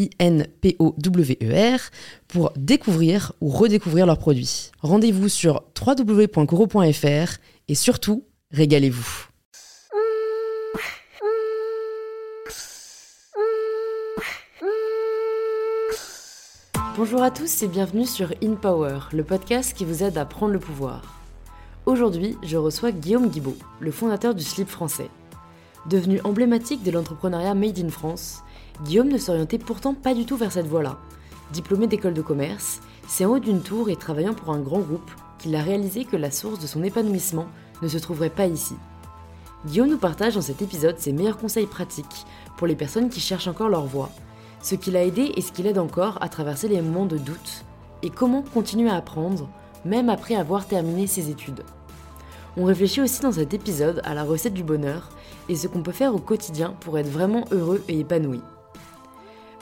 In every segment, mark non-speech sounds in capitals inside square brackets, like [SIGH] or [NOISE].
I-N-P-O-W-E-R, pour découvrir ou redécouvrir leurs produits. Rendez-vous sur www.coro.fr et surtout, régalez-vous. Bonjour à tous et bienvenue sur In Power, le podcast qui vous aide à prendre le pouvoir. Aujourd'hui, je reçois Guillaume Guibaud, le fondateur du slip français. Devenu emblématique de l'entrepreneuriat made in France, Guillaume ne s'orientait pourtant pas du tout vers cette voie-là. Diplômé d'école de commerce, c'est en haut d'une tour et travaillant pour un grand groupe qu'il a réalisé que la source de son épanouissement ne se trouverait pas ici. Guillaume nous partage dans cet épisode ses meilleurs conseils pratiques pour les personnes qui cherchent encore leur voie, ce qui l'a aidé et ce qui l'aide encore à traverser les moments de doute, et comment continuer à apprendre, même après avoir terminé ses études. On réfléchit aussi dans cet épisode à la recette du bonheur et ce qu'on peut faire au quotidien pour être vraiment heureux et épanoui.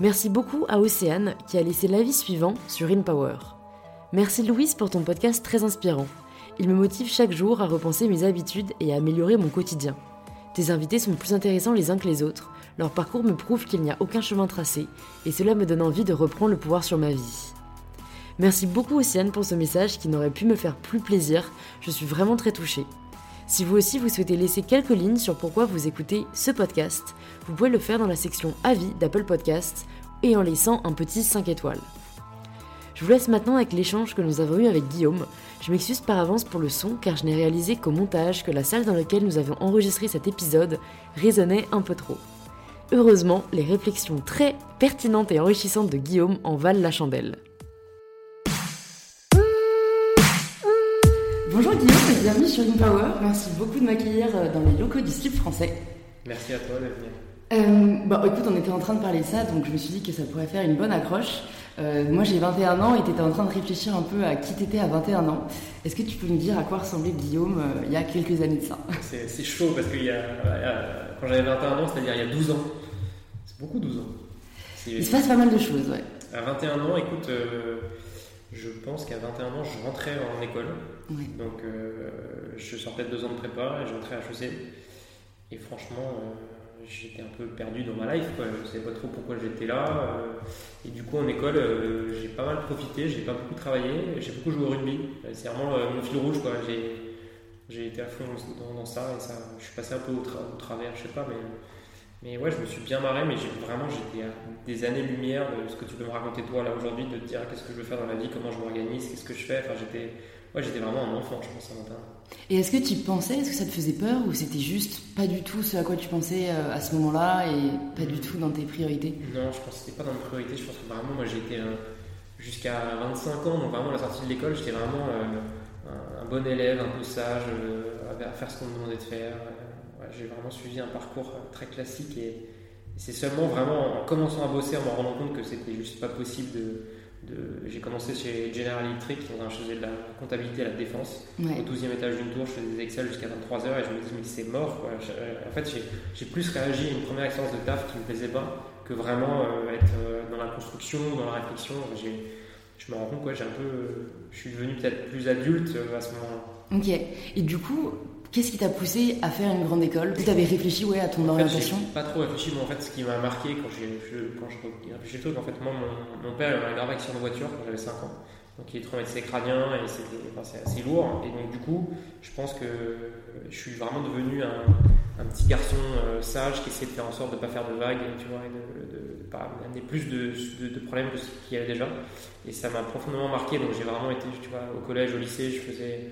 Merci beaucoup à Océane qui a laissé l'avis suivant sur InPower. Merci Louise pour ton podcast très inspirant. Il me motive chaque jour à repenser mes habitudes et à améliorer mon quotidien. Tes invités sont plus intéressants les uns que les autres, leur parcours me prouve qu'il n'y a aucun chemin tracé, et cela me donne envie de reprendre le pouvoir sur ma vie. Merci beaucoup Océane pour ce message qui n'aurait pu me faire plus plaisir, je suis vraiment très touchée. Si vous aussi vous souhaitez laisser quelques lignes sur pourquoi vous écoutez ce podcast, vous pouvez le faire dans la section avis d'Apple Podcasts et en laissant un petit 5 étoiles. Je vous laisse maintenant avec l'échange que nous avons eu avec Guillaume. Je m'excuse par avance pour le son car je n'ai réalisé qu'au montage que la salle dans laquelle nous avions enregistré cet épisode résonnait un peu trop. Heureusement, les réflexions très pertinentes et enrichissantes de Guillaume en valent la chandelle. Bonjour Guillaume et bienvenue sur InPower. Merci beaucoup de m'accueillir euh, dans les locaux du slip français. Merci à toi venir. Euh, bah, écoute, on était en train de parler de ça, donc je me suis dit que ça pourrait faire une bonne accroche. Euh, moi j'ai 21 ans et tu étais en train de réfléchir un peu à qui t'étais à 21 ans. Est-ce que tu peux me dire à quoi ressemblait Guillaume euh, il y a quelques années de ça? C'est chaud parce que y a, quand j'avais 21 ans, c'est-à-dire il y a 12 ans, c'est beaucoup 12 ans. Il se passe pas mal de choses, ouais. À 21 ans, écoute, je pense qu'à 21 ans, je rentrais en école. Donc, euh, je sortais de deux ans de prépa et je rentrais à HEC. Et franchement, euh, j'étais un peu perdu dans ma life. Quoi. Je ne savais pas trop pourquoi j'étais là. Euh. et du coup, en école, j'ai pas mal profité. J'ai pas beaucoup travaillé. J'ai beaucoup joué au rugby. C'est vraiment mon fil rouge. Quoi. J'ai, été à fond dans, ça et ça, je suis passé un peu au, au travers, je sais pas, mais mais ouais, je me suis bien marré, mais j'ai vraiment j'étais à des années-lumière de ce que tu peux me raconter toi là aujourd'hui, de te dire qu'est-ce que je veux faire dans la vie, comment je m'organise, qu'est-ce que je fais. Enfin, j'étais, ouais, j'étais vraiment un enfant, je pense, à 21 Et est-ce que tu pensais, est-ce que ça te faisait peur ou c'était juste pas du tout ce à quoi tu pensais euh, à ce moment-là et pas du tout dans tes priorités? Non, je pense que c'était pas dans mes priorités. Je pense que vraiment, moi j'étais jusqu'à 25 ans, donc vraiment à la sortie de l'école, j'étais vraiment euh, un, bon élève, un peu sage, euh, à faire ce qu'on me demandait de faire j'ai vraiment suivi un parcours très classique et, c'est seulement vraiment en commençant à bosser, en me rendant compte que c'était juste pas possible de. J'ai commencé chez General Electric, on faisait de la comptabilité à la défense. Au 12e étage d'une tour, je faisais des Excel jusqu'à 23h et je me dis, mais c'est mort. Euh, en fait, j'ai plus réagi à une première expérience de taf qui me plaisait pas que vraiment euh, être dans la construction, dans la réflexion. Je me rends compte que j'ai un peu. Je suis devenu peut-être plus adulte à ce moment-là. Ok. Et du coup, Qu'est-ce qui t'a poussé à faire une grande école Tu avais réfléchi ouais, à ton orientation Pas trop réfléchi, mais en fait, ce qui m'a marqué quand, j'ai, réfléchis le truc, en fait, moi, mon, père avait un grave accident de voiture quand j'avais 5 ans. Donc il est traumatisé crânien et c'est, enfin, assez lourd. Et donc, du coup, je pense que je suis vraiment devenu un, un petit garçon euh, sage qui essaie de faire en sorte de ne pas faire de vagues, tu vois, et de, pas amener plus de, de, problèmes que ce qu'il y avait déjà. Et ça m'a profondément marqué. Donc j'ai vraiment été, tu vois, au collège, au lycée, je faisais,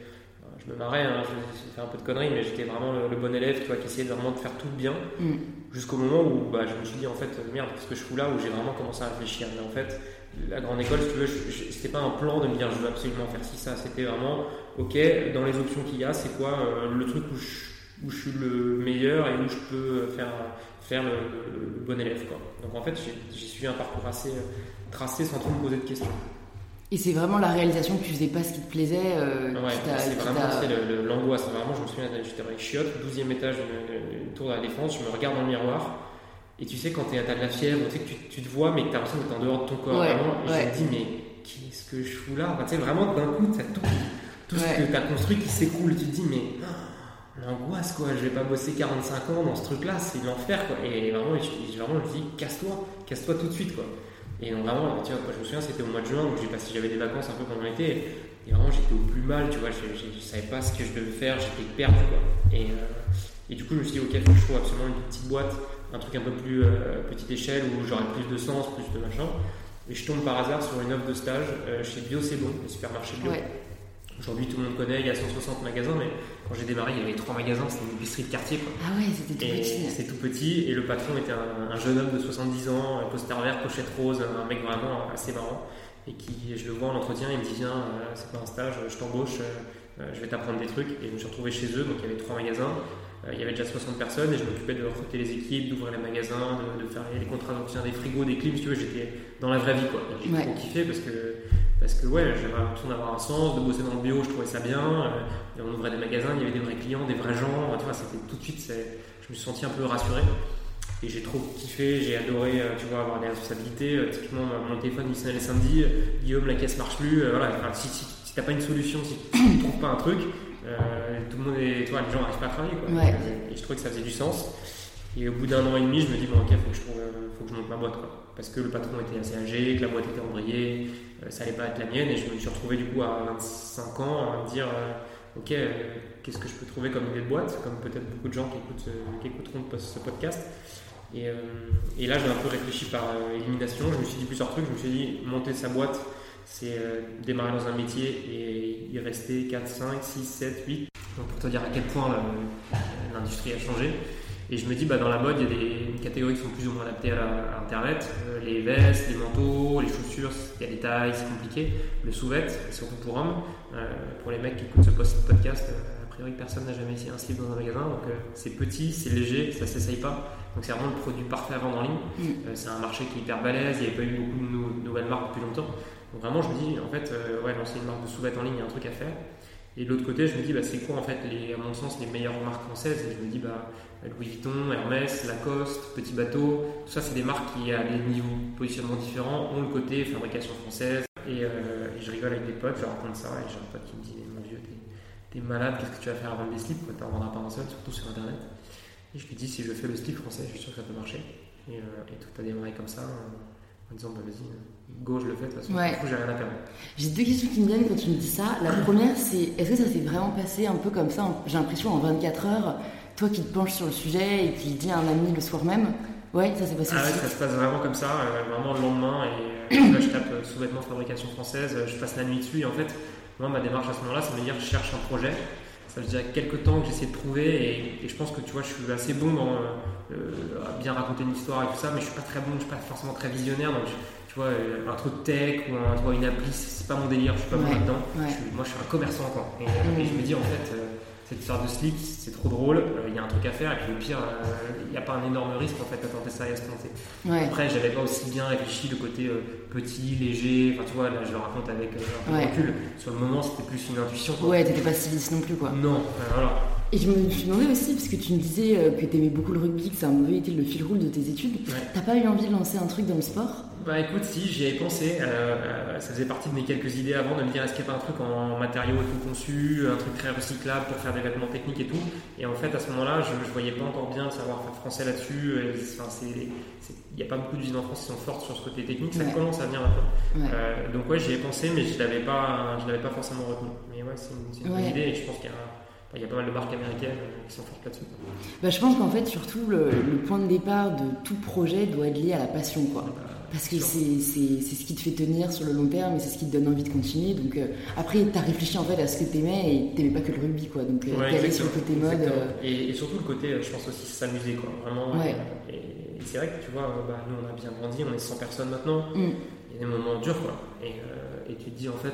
je me marrais, hein, je faisais un peu de conneries, mais j'étais vraiment le, bon élève, tu vois, qui essayait vraiment de faire tout bien. Mm. Jusqu'au moment où bah, je me suis dit, en fait, merde, qu'est-ce que je fous là Où j'ai vraiment commencé à réfléchir. Mais en fait, la grande école, si tu veux, c'était pas un plan de me dire, je veux absolument faire ci, ça. C'était vraiment, ok, dans les options qu'il y a, c'est quoi euh, le truc où je où je suis le meilleur et où je peux faire, faire le, bon élève. Quoi. Donc en fait, j'ai suivi un parcours assez euh, tracé sans trop me poser de questions. Et c'est vraiment la réalisation que tu faisais pas ce qui te plaisait euh, Ouais, c'est vraiment l'angoisse. Vraiment, je me souviens, j'étais dans les chiottes, 12e étage d'une tour de la défense, je me regarde dans le miroir. Et tu sais, quand tu as de la fièvre, tu sais que tu, tu te vois, mais que tu as l'impression d'être en dehors de ton corps. vraiment, et je me dis, mais qu'est-ce que je fous là? Tu sais, vraiment, d'un coup, as tout, tout ce que tu as construit qui s'écroule. Tu te dis, mais l'angoisse quoi, je vais pas bosser 45 ans dans ce truc là, c'est l'enfer quoi. Et vraiment, je, vraiment, je dis casse-toi, casse-toi tout de suite quoi. Et donc vraiment, tu vois, je me souviens, c'était au mois de juin, donc j'ai passé, j'avais des vacances un peu pendant l'été, et vraiment j'étais au plus mal, tu vois, je, je, savais pas ce que je devais faire, j'étais perdu quoi. Et, euh, et, du coup, je me suis dit, ok, faut que je trouve absolument une petite boîte, un truc un peu plus euh, petite échelle où j'aurais plus de sens, plus de machin. Et je tombe par hasard sur une offre de stage euh, chez Bio C'est Bon, le supermarché bio. Aujourd'hui, tout le monde connaît, il y a 160 magasins, mais quand j'ai démarré, il y avait trois magasins, c'était une épicerie de quartier. Quoi. Ah ouais, c'était tout petit. C'était tout petit, et le patron était un, jeune homme de 70 ans, poster vert, pochette rose, un mec vraiment assez marrant. Et qui, je le vois en entretien, il me dit Viens, euh, c'est pas un stage, je t'embauche, euh, je vais t'apprendre des trucs. Et je me suis retrouvé chez eux, donc il y avait trois magasins. Euh, il y avait déjà 60 personnes et je m'occupais de recruter les équipes, d'ouvrir les magasins, de, faire les contrats d'entretien des frigos, des clims, tu vois, j'étais dans la vraie vie quoi. J'ai trop kiffé parce que parce que ouais, j'avais l'impression d'avoir un sens, de bosser dans le bio, je trouvais ça bien. Euh, on ouvrait des magasins, il y avait des vrais clients, des vrais gens. Tu vois, c'était tout de suite, je me suis senti un peu rassuré. Et j'ai trop kiffé, j'ai adoré, euh, tu vois, avoir des responsabilités. Euh, typiquement, mon téléphone il sonnait les samedis, Guillaume, la caisse marche plus. voilà, si, si, si t'as pas une solution, si tu ne [COUGHS] trouves pas un truc, tout le monde est, tu vois, les gens n'arrivent pas à travailler. Quoi. Et je trouvais que ça faisait du sens. Et au bout d'un an et demi, je me dis, bon, ok, il faut, que je faut que je monte ma boîte. Quoi. Parce que le patron était assez âgé, que la boîte était embrayée, euh, ça allait pas être la mienne. Et je me suis retrouvé du coup à 25 ans à me dire, euh, ok, euh, qu'est-ce que je peux trouver comme idée de boîte, comme peut-être beaucoup de gens qui, écoutent, qui écouteront ce podcast. Et, et là, j'ai un peu réfléchi par élimination. Je me suis dit plusieurs trucs. Je me suis dit, monter sa boîte, c'est démarrer dans un métier et y rester 4, 5, 6, 7, 8. Donc pour te dire à quel point l'industrie a changé. Et je me dis, bah, dans la mode, il y a des catégories qui sont plus ou moins adaptées à, Internet. Euh, les vestes, les manteaux, les chaussures, il y a des tailles, c'est compliqué. Le sous-vêt, surtout pour hommes. Euh, pour les mecs qui écoutent ce podcast, euh, a priori, personne n'a jamais essayé un slip dans un magasin. Donc c'est petit, c'est léger, ça s'essaye pas. Donc c'est vraiment le produit parfait à vendre en ligne. Mm. c'est un marché qui est hyper balèze, il n'y avait pas eu beaucoup de nouvelles marques depuis longtemps. Donc vraiment, je me dis, en fait, ouais, lancer une marque de sous-vêt en ligne, il y a un truc à faire. Et de l'autre côté, je me dis, bah, c'est quoi en fait, les, à mon sens, les meilleures marques françaises? Et je me dis, bah, Louis Vuitton, Hermès, Lacoste, Petit Bateau, tout ça, c'est des marques qui, à des niveaux de positionnement différents, ont le côté fabrication française. Et, euh, je rigole avec des potes, je raconte ça, et j'ai un pote qui me dit, mon vieux, t'es, malade, qu'est-ce que tu vas faire à vendre des slips Tu n'en vendras pas un seul, surtout sur Internet. Et je lui dis, si je fais le slip français, je suis sûr que ça peut marcher. Et, euh, et tout a démarré comme ça, en disant, bah, vas-y Go, je le fais de toute façon. Du coup, j'ai rien à perdre. J'ai deux questions qui me viennent quand tu me dis ça. La première, c'est est-ce que ça s'est vraiment passé un peu comme ça J'ai l'impression en 24 heures, toi qui te penches sur le sujet et qui dis à un ami le soir même. Ouais, ça s'est passé ah ouais, ça se passe vraiment comme ça, euh, vraiment le lendemain. Et euh, là, je tape euh, sous-vêtements fabrication française, je passe la nuit dessus. Et en fait, moi, ma démarche à ce moment-là, c'est de me dire je cherche un projet. Ça fait déjà quelques temps que j'essaie de trouver et, je pense que tu vois, je suis assez bon dans à bien raconter une histoire et tout ça, mais je suis pas très bon, je suis pas forcément très visionnaire. Donc, vois, euh, un truc tech ou un, vois, une appli, c'est pas mon délire, je suis pas bon là-dedans. Moi, je suis un commerçant, quoi. Et, mm. je me dis, en fait, euh, cette histoire de slip, c'est trop drôle, euh, il y a un truc à faire, et puis le pire, il n'y a pas un énorme risque, en fait, à tenter ça et à se planter. Après, j'avais pas aussi bien réfléchi le côté petit, léger, enfin, tu vois, là, je le raconte avec un peu de recul. Sur le moment, c'était plus une intuition. Quoi. Ouais, t'étais pas styliste non plus, quoi. Non, voilà. Et je me suis demandé aussi, parce que tu me disais que tu aimais beaucoup le rugby, que ça mauvais été le fil rouge de tes études, t'as pas eu envie de lancer un truc dans le sport? Bah écoute, si, j'y avais pensé. Euh, euh, ça faisait partie de mes quelques idées avant de me dire est-ce qu'il n'y a pas un truc en matériaux conçu, un truc très recyclable pour faire des vêtements techniques et tout? Et en fait, à ce moment-là, je ne voyais pas encore bien le savoir-faire français là-dessus. Il n'y a pas beaucoup d'usines en France qui sont fortes sur ce côté technique. Ça commence à venir. Euh, donc ouais, j'y ai pensé, mais je ne l'avais pas, pas forcément retenu. Mais ouais, c'est une, bonne idée et je pense qu'il y a il y a pas mal de marques américaines qui sont fortes là-dessus. Bah, je pense qu'en fait, surtout, le, point de départ de tout projet doit être lié à la passion. Quoi. Parce que c'est ce qui te fait tenir sur le long terme et c'est ce qui te donne envie de continuer. Donc, euh, après, tu as réfléchi en fait à ce que tu aimais et tu pas que le rugby. Quoi. Donc, euh, allé sur le côté mode. Euh. Et, surtout le côté, je pense aussi s'amuser. Quoi. Vraiment. Ouais. Et, c'est vrai que tu vois, bah, nous on a bien grandi, on est 100 personnes maintenant. Mm. Il y a des moments durs. Quoi. Et, et tu te dis en fait,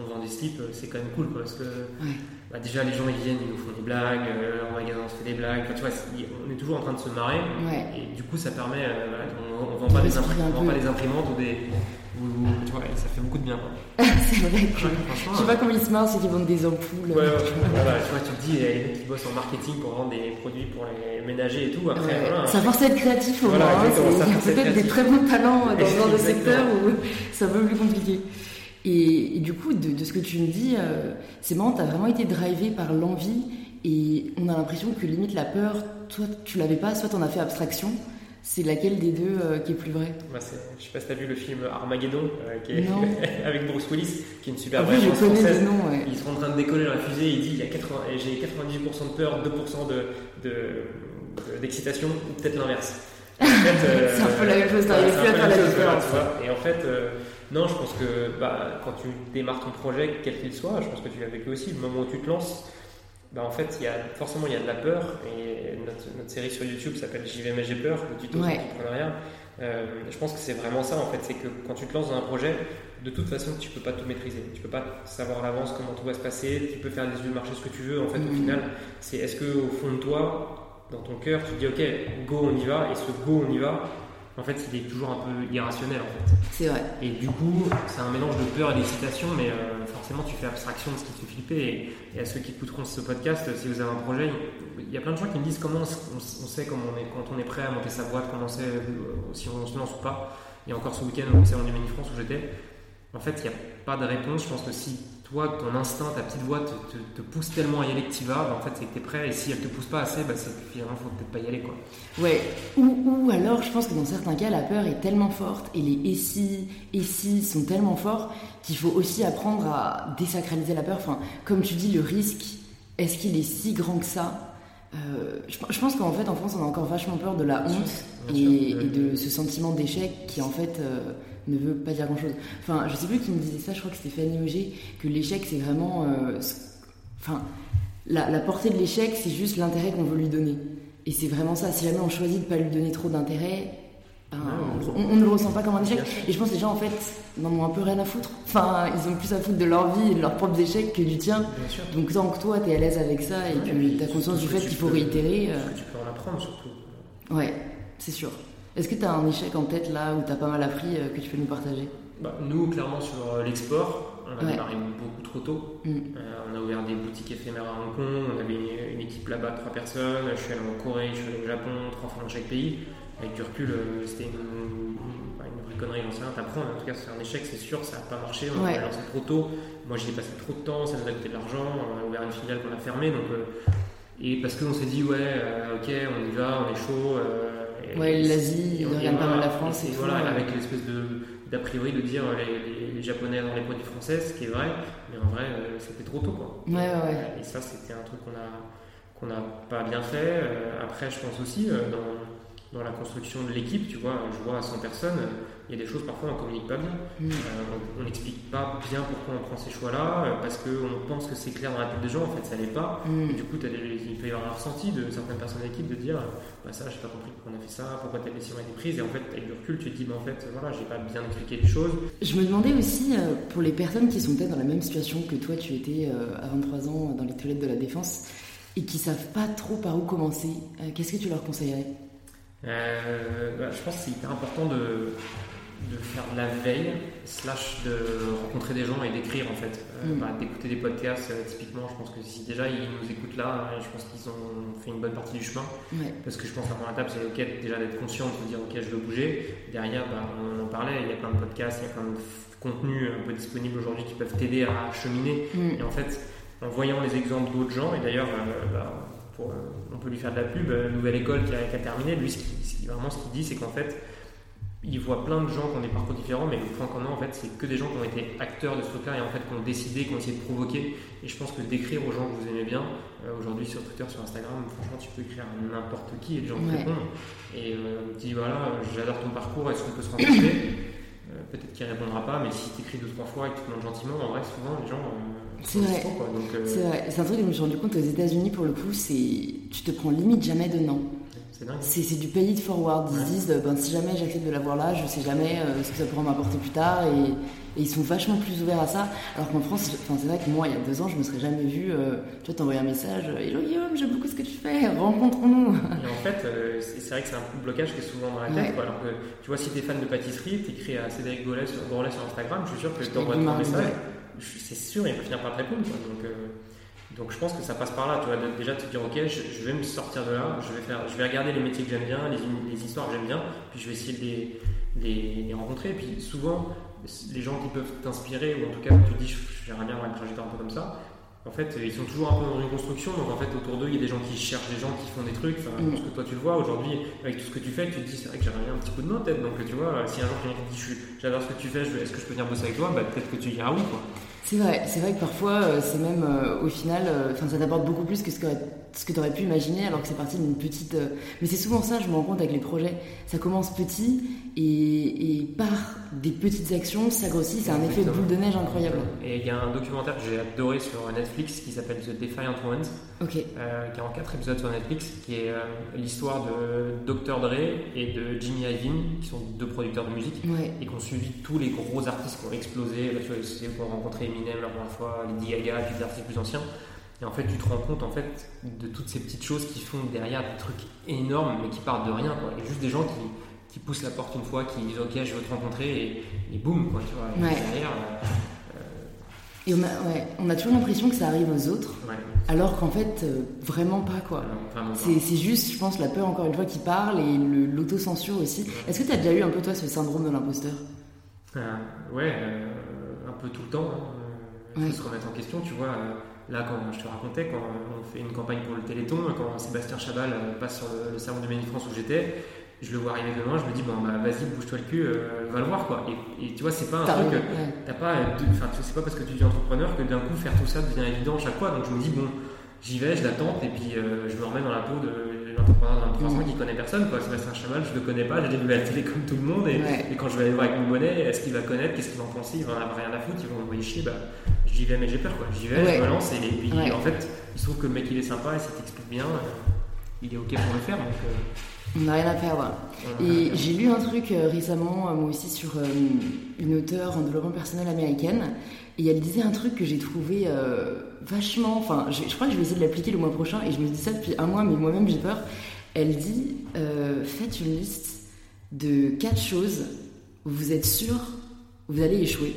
on vend des slips, c'est quand même cool. Quoi, parce que. Bah, déjà les gens ils viennent, ils nous font des blagues, euh, en magasin on se fait des blagues, tu vois, on est toujours en train de se marrer, et du coup ça permet, euh, on, ne vend pas, des imprimantes ou des... tu vois, ça fait beaucoup de bien. [LAUGHS] c'est vrai que je sais pas comment ils se marrent, c'est qu'ils vendent des ampoules. Ouais, ouais, tu, vois, tu te dis, il y a des mecs qui bossent en marketing pour vendre des produits pour les ménagers et tout. Après, voilà, ça force à être créatif au moins. Il y a peut-être des très bons talents dans ce genre de secteur où c'est un peu plus compliqué. Et, du coup, de, ce que tu me dis, euh, c'est marrant, tu as vraiment été drivé par l'envie et on a l'impression que limite la peur, toi tu l'avais pas, soit on a fait abstraction. C'est laquelle des deux euh, qui est plus vrai bah Je sais pas si tu as vu le film Armageddon euh, qui est [LAUGHS] avec Bruce Willis, qui est une super vraie je connais française. Nom, Ils sont en train de décoller la fusée et il dit il y a 80, j'ai 98% de peur, 2% de, d'excitation, ou peut-être l'inverse. En [LAUGHS] fait, c'est un peu la même chose, t'arrives plus à faire la différence. Et en fait, non, je pense que bah, quand tu démarres ton projet, quel qu'il soit, je pense que tu l'as vécu aussi, le moment où tu te lances, bah, en fait, il y a, forcément, il y a de la peur. Et notre, série sur YouTube s'appelle J'y vais, mais j'ai peur, le tuto ouais. d'entrepreneuriat. Euh, je pense que c'est vraiment ça, en fait. C'est que quand tu te lances dans un projet, de toute façon, tu peux pas tout maîtriser. Tu peux pas savoir à l'avance comment tout va se passer. Tu peux faire des yeux marcher ce que tu veux. En fait, au mm. final, c'est est-ce que au fond de toi, dans ton cœur, tu te dis, OK, go, on y va. Et ce go, on y va, en fait, il est toujours un peu irrationnel en fait. C'est vrai. Et du coup, c'est un mélange de peur et d'excitation, mais euh, forcément, tu fais abstraction de ce qui te fait flipper. Et, à ceux qui écouteront ce podcast, si vous avez un projet, il y a plein de gens qui me disent comment on, sait comment on est, quand on est prêt à monter sa boîte, comment on sait euh, si on se lance ou pas. Et encore ce week-end, on s'est rendu France où j'étais. En fait, il n'y a pas de réponse. Je pense que si toi, ton instinct, ta petite voix te, pousse tellement à y aller que tu vas, bah, en fait, c'est que tu es prêt. Et si elle te pousse pas assez, bah, c'est finalement, faut peut-être pas y aller. Quoi. Ouais. Ou, alors, je pense que dans certains cas, la peur est tellement forte et les et si, et si sont tellement forts qu'il faut aussi apprendre à désacraliser la peur. Enfin, comme tu dis, le risque, est-ce qu'il est si grand que ça? Euh, je, pense qu'en fait, en France, on a encore vachement peur de la honte et, de ce sentiment d'échec qui, en fait, euh, ne veut pas dire grand-chose. Enfin, je sais plus qui me disait ça, je crois que c'était Fanny Auger, que l'échec, c'est vraiment... Euh, enfin, la, portée de l'échec, c'est juste l'intérêt qu'on veut lui donner. Et c'est vraiment ça. Si jamais on choisit de pas lui donner trop d'intérêt, ben, on, ne le ressent pas comme un échec. Et je pense que les gens, en fait, n'en ont un peu rien à foutre. Enfin, ils ont plus à foutre de leur vie et de leurs propres échecs que du tien. Donc, tant que toi, tu es à l'aise avec ça et que tu as conscience du fait qu'il faut réitérer. Euh, tu peux en apprendre surtout. Ouais, c'est sûr. Est-ce que tu as un échec en tête là où tu as pas mal appris euh, que tu peux nous partager? Bah, Nous, clairement, sur euh, l'export, on a démarré beaucoup trop tôt. Mm. Euh, on a ouvert des boutiques éphémères à Hong Kong, on avait une, équipe là-bas de trois personnes. Je suis allé en Corée, je suis allé au Japon, trois fois dans chaque pays. Avec du recul, c'était une, vraie connerie, j'en sais rien. T'apprends, en tout cas, c'est un échec, c'est sûr, ça n'a pas marché. On a lancé trop tôt. Moi, j'y ai passé trop de temps, ça nous a coûté de l'argent. On a ouvert une filiale qu'on a fermée. Donc, et parce qu'on s'est dit, ouais, ok, on y va, on est chaud ouais, l'Asie, ils regardent pas mal la France. Et, voilà, avec l'espèce d'a priori de dire les, les, Japonais dans les produits français, ce qui est vrai, mais en vrai, euh, c'était trop tôt. Quoi. Ouais, ouais. Et ça, c'était un truc qu'on a qu'on n'a pas bien fait. Euh, après, je pense aussi, euh, dans, dans la construction de l'équipe, tu vois, je vois à 100 personnes, il y a des choses parfois on communique pas bien. Mm. Euh, on n'explique pas bien pourquoi on prend ces choix-là, euh, parce qu'on pense que c'est clair dans la tête des gens, en fait ça l'est pas. Mm. Et du coup, il peut y avoir un ressenti de certaines personnes de l'équipe de dire bah, ça, j'ai pas compris pourquoi on a fait ça, pourquoi telle décision a été prise. Et en fait, avec du recul, tu te dis bah, en fait, voilà, j'ai pas bien expliqué les choses. Je me demandais aussi, euh, pour les personnes qui sont peut-être dans la même situation que toi, tu étais à 23 ans dans les toilettes de la défense et qui savent pas trop par où commencer, qu'est-ce que tu leur conseillerais? Bah, je pense que c'est hyper important de, de faire de la veille, slash de rencontrer des gens et d'écrire en fait, euh, mm. bah, d'écouter des podcasts euh, typiquement. Je pense que si déjà ils nous écoutent là, euh, je pense qu'ils ont fait une bonne partie du chemin. Parce que je pense qu'à la étape, c'est ok déjà d'être conscient, de se dire ok je veux bouger. Derrière, bah, on en parlait, il y a plein de podcasts, il y a plein de contenus un peu disponibles aujourd'hui qui peuvent t'aider à cheminer. Mm. Et en fait, en voyant les exemples d'autres gens, et d'ailleurs, bah, on peut lui faire de la pub, Nouvelle École qui a, qui a terminé, lui, ce qui, vraiment ce qu'il dit, c'est qu'en fait, ils voient plein de gens qui ont des parcours différents, mais le point commun, en fait, c'est que des gens qui ont été acteurs de ce truc-là et en fait qui ont décidé, qui ont essayé de provoquer. Et je pense que d'écrire aux gens que vous aimez bien, euh, aujourd'hui sur Twitter, sur Instagram, franchement, tu peux écrire à n'importe qui et les gens te répondent. Et euh, dis voilà, j'adore ton parcours, est-ce qu'on peut se rencontrer? Euh, Peut-être qu'il répondra pas, mais si tu écris deux, trois fois et que tu te demandes gentiment, en vrai, souvent, les gens. C'est vrai. C'est. C'est un truc que je me suis rendu compte aux États-Unis, pour le coup, c'est tu te prends limite jamais de non. C'est du pay it forward. Ils se disent, ben, si jamais j'accepte de l'avoir là, je sais jamais euh, ce que ça pourra m'apporter plus tard. Et, ils sont vachement plus ouverts à ça. Alors qu'en France, c'est vrai que moi, il y a deux ans, je me serais jamais vu, euh, tu vois, t'envoyer un message Hello Guillaume, j'aime beaucoup ce que tu fais, [LAUGHS] rencontrons-nous. Et en fait, euh, c'est vrai que c'est un blocage qui est souvent dans la tête. Alors que, tu vois, si t'es fan de pâtisserie, t'écris à Cédric Gourlet sur, sur Instagram, je suis sûr que t'envoies ton message. C'est sûr, il va finir par te répondre. Donc, donc je pense que ça passe par là, tu vois, déjà te dire ok, je, vais me sortir de là, je vais, faire, je vais regarder les métiers que j'aime bien, les, histoires que j'aime bien, puis je vais essayer de les, les, rencontrer. Et puis souvent, les gens qui peuvent t'inspirer, ou en tout cas tu te dis j'aimerais bien avoir une trajectoire un peu comme ça, en fait ils sont toujours un peu dans une construction, donc en fait autour d'eux il y a des gens qui cherchent des gens qui font des trucs, enfin, mm. que toi tu le vois aujourd'hui avec tout ce que tu fais, tu te dis c'est vrai que j'aimerais bien un petit coup de main peut-être, donc tu vois, si un jour quelqu'un te dit j'adore ce que tu fais, est-ce que je peux venir bosser avec toi, bah, peut-être que tu diras oui quoi. C'est vrai, c'est vrai que parfois, euh, c'est même euh, au final, euh, ça t'apporte beaucoup plus que ce que, ce que tu aurais pu imaginer, alors que c'est parti d'une petite. Mais c'est souvent ça, je me rends compte avec les projets. Ça commence petit et, et par des petites actions, ça grossit, c'est un effet de boule de neige incroyable. Et il y a un documentaire que j'ai adoré sur Netflix qui s'appelle The Defiant Ones, okay. 44 épisodes sur Netflix, qui est l'histoire de Dr. Dre et de Jimmy Iovine, qui sont deux producteurs de musique, et qui ont suivi tous les gros artistes qui ont explosé. Là, tu vois, c'est pour rencontrer Eminem la première fois, Lady Gaga, et des artistes plus anciens. Et en fait, tu te rends compte en fait de toutes ces petites choses qui font derrière des trucs énormes, mais qui partent de rien. Quoi. Et juste des gens qui, qui poussent la porte une fois, qui disent Ok, je veux te rencontrer, et, boum, quoi, tu vois. derrière. Euh, et on a, ouais, on a toujours l'impression que ça arrive aux autres, alors qu'en fait, euh, vraiment pas quoi. C'est juste, je pense, la peur encore une fois qui parle et l'autocensure aussi. Est-ce que tu as déjà eu un peu toi ce syndrome de l'imposteur? Euh, Ouais, un peu tout le temps. Hein ouais. se remettre en question. Tu vois, euh, là, quand je te racontais, quand on fait une campagne pour le Téléthon, quand Sébastien Chabal euh, passe sur le, salon du Made France où j'étais, je le vois arriver demain, je me dis, bon, bah, vas-y, bouge-toi le cul, euh, va le voir, quoi. Et, tu vois, c'est pas un truc, t'as pas, enfin, c'est pas parce que tu es entrepreneur que d'un coup, faire tout ça devient évident à chaque fois. Donc, je me dis, bon, j'y vais, je l'attends, et puis je me remets dans la peau de l'entrepreneur de 23 ans qui connaît personne. Quoi. Sébastien Chamal, je le connais pas, j'ai vu à la télé comme tout le monde. Et, quand je vais aller voir avec mon monnaie, est-ce qu'il va connaître Qu'est-ce qu'il va en penser Il va en avoir rien à foutre, ils vont m'envoyer chier. Bah, j'y vais, mais j'ai peur. Quoi. J'y vais, je me lance. Et, puis, en fait, il se trouve que le mec il est sympa et ça t'explique bien. Euh, il est OK pour le faire. Donc, euh, on n'a rien à perdre. Et j'ai lu un truc euh, récemment, moi aussi, sur une auteure en développement personnel américaine. Et elle disait un truc que j'ai trouvé vachement. Enfin, je, je, crois que je vais essayer de l'appliquer le mois prochain. Et je me dis ça depuis un mois, mais moi-même j'ai peur. Elle dit faites une liste de quatre choses où vous êtes sûr vous allez échouer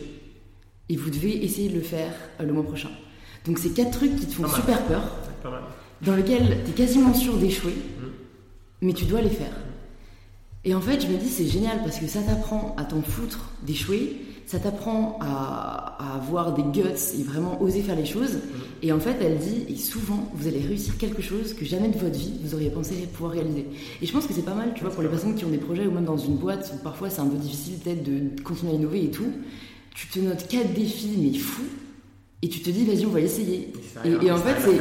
et vous devez essayer de le faire euh, le mois prochain. Donc c'est quatre trucs qui te font super peur, dans lesquels tu es quasiment sûr d'échouer, mm. Mais tu dois les faire. Et en fait, je me dis c'est génial parce que ça t'apprend à t'en foutre d'échouer, ça t'apprend à, avoir des guts et vraiment oser faire les choses. Mm. Et en fait, elle dit, et souvent, vous allez réussir quelque chose que jamais de votre vie vous auriez pensé pouvoir réaliser. Et je pense que c'est pas mal, tu vois, pour les personnes qui ont des projets ou même dans une boîte où parfois c'est un peu difficile peut-être de continuer à innover et tout tu te notes quatre défis, mais fou, et tu te dis, vas-y, on va essayer. Et, en fait, c'est.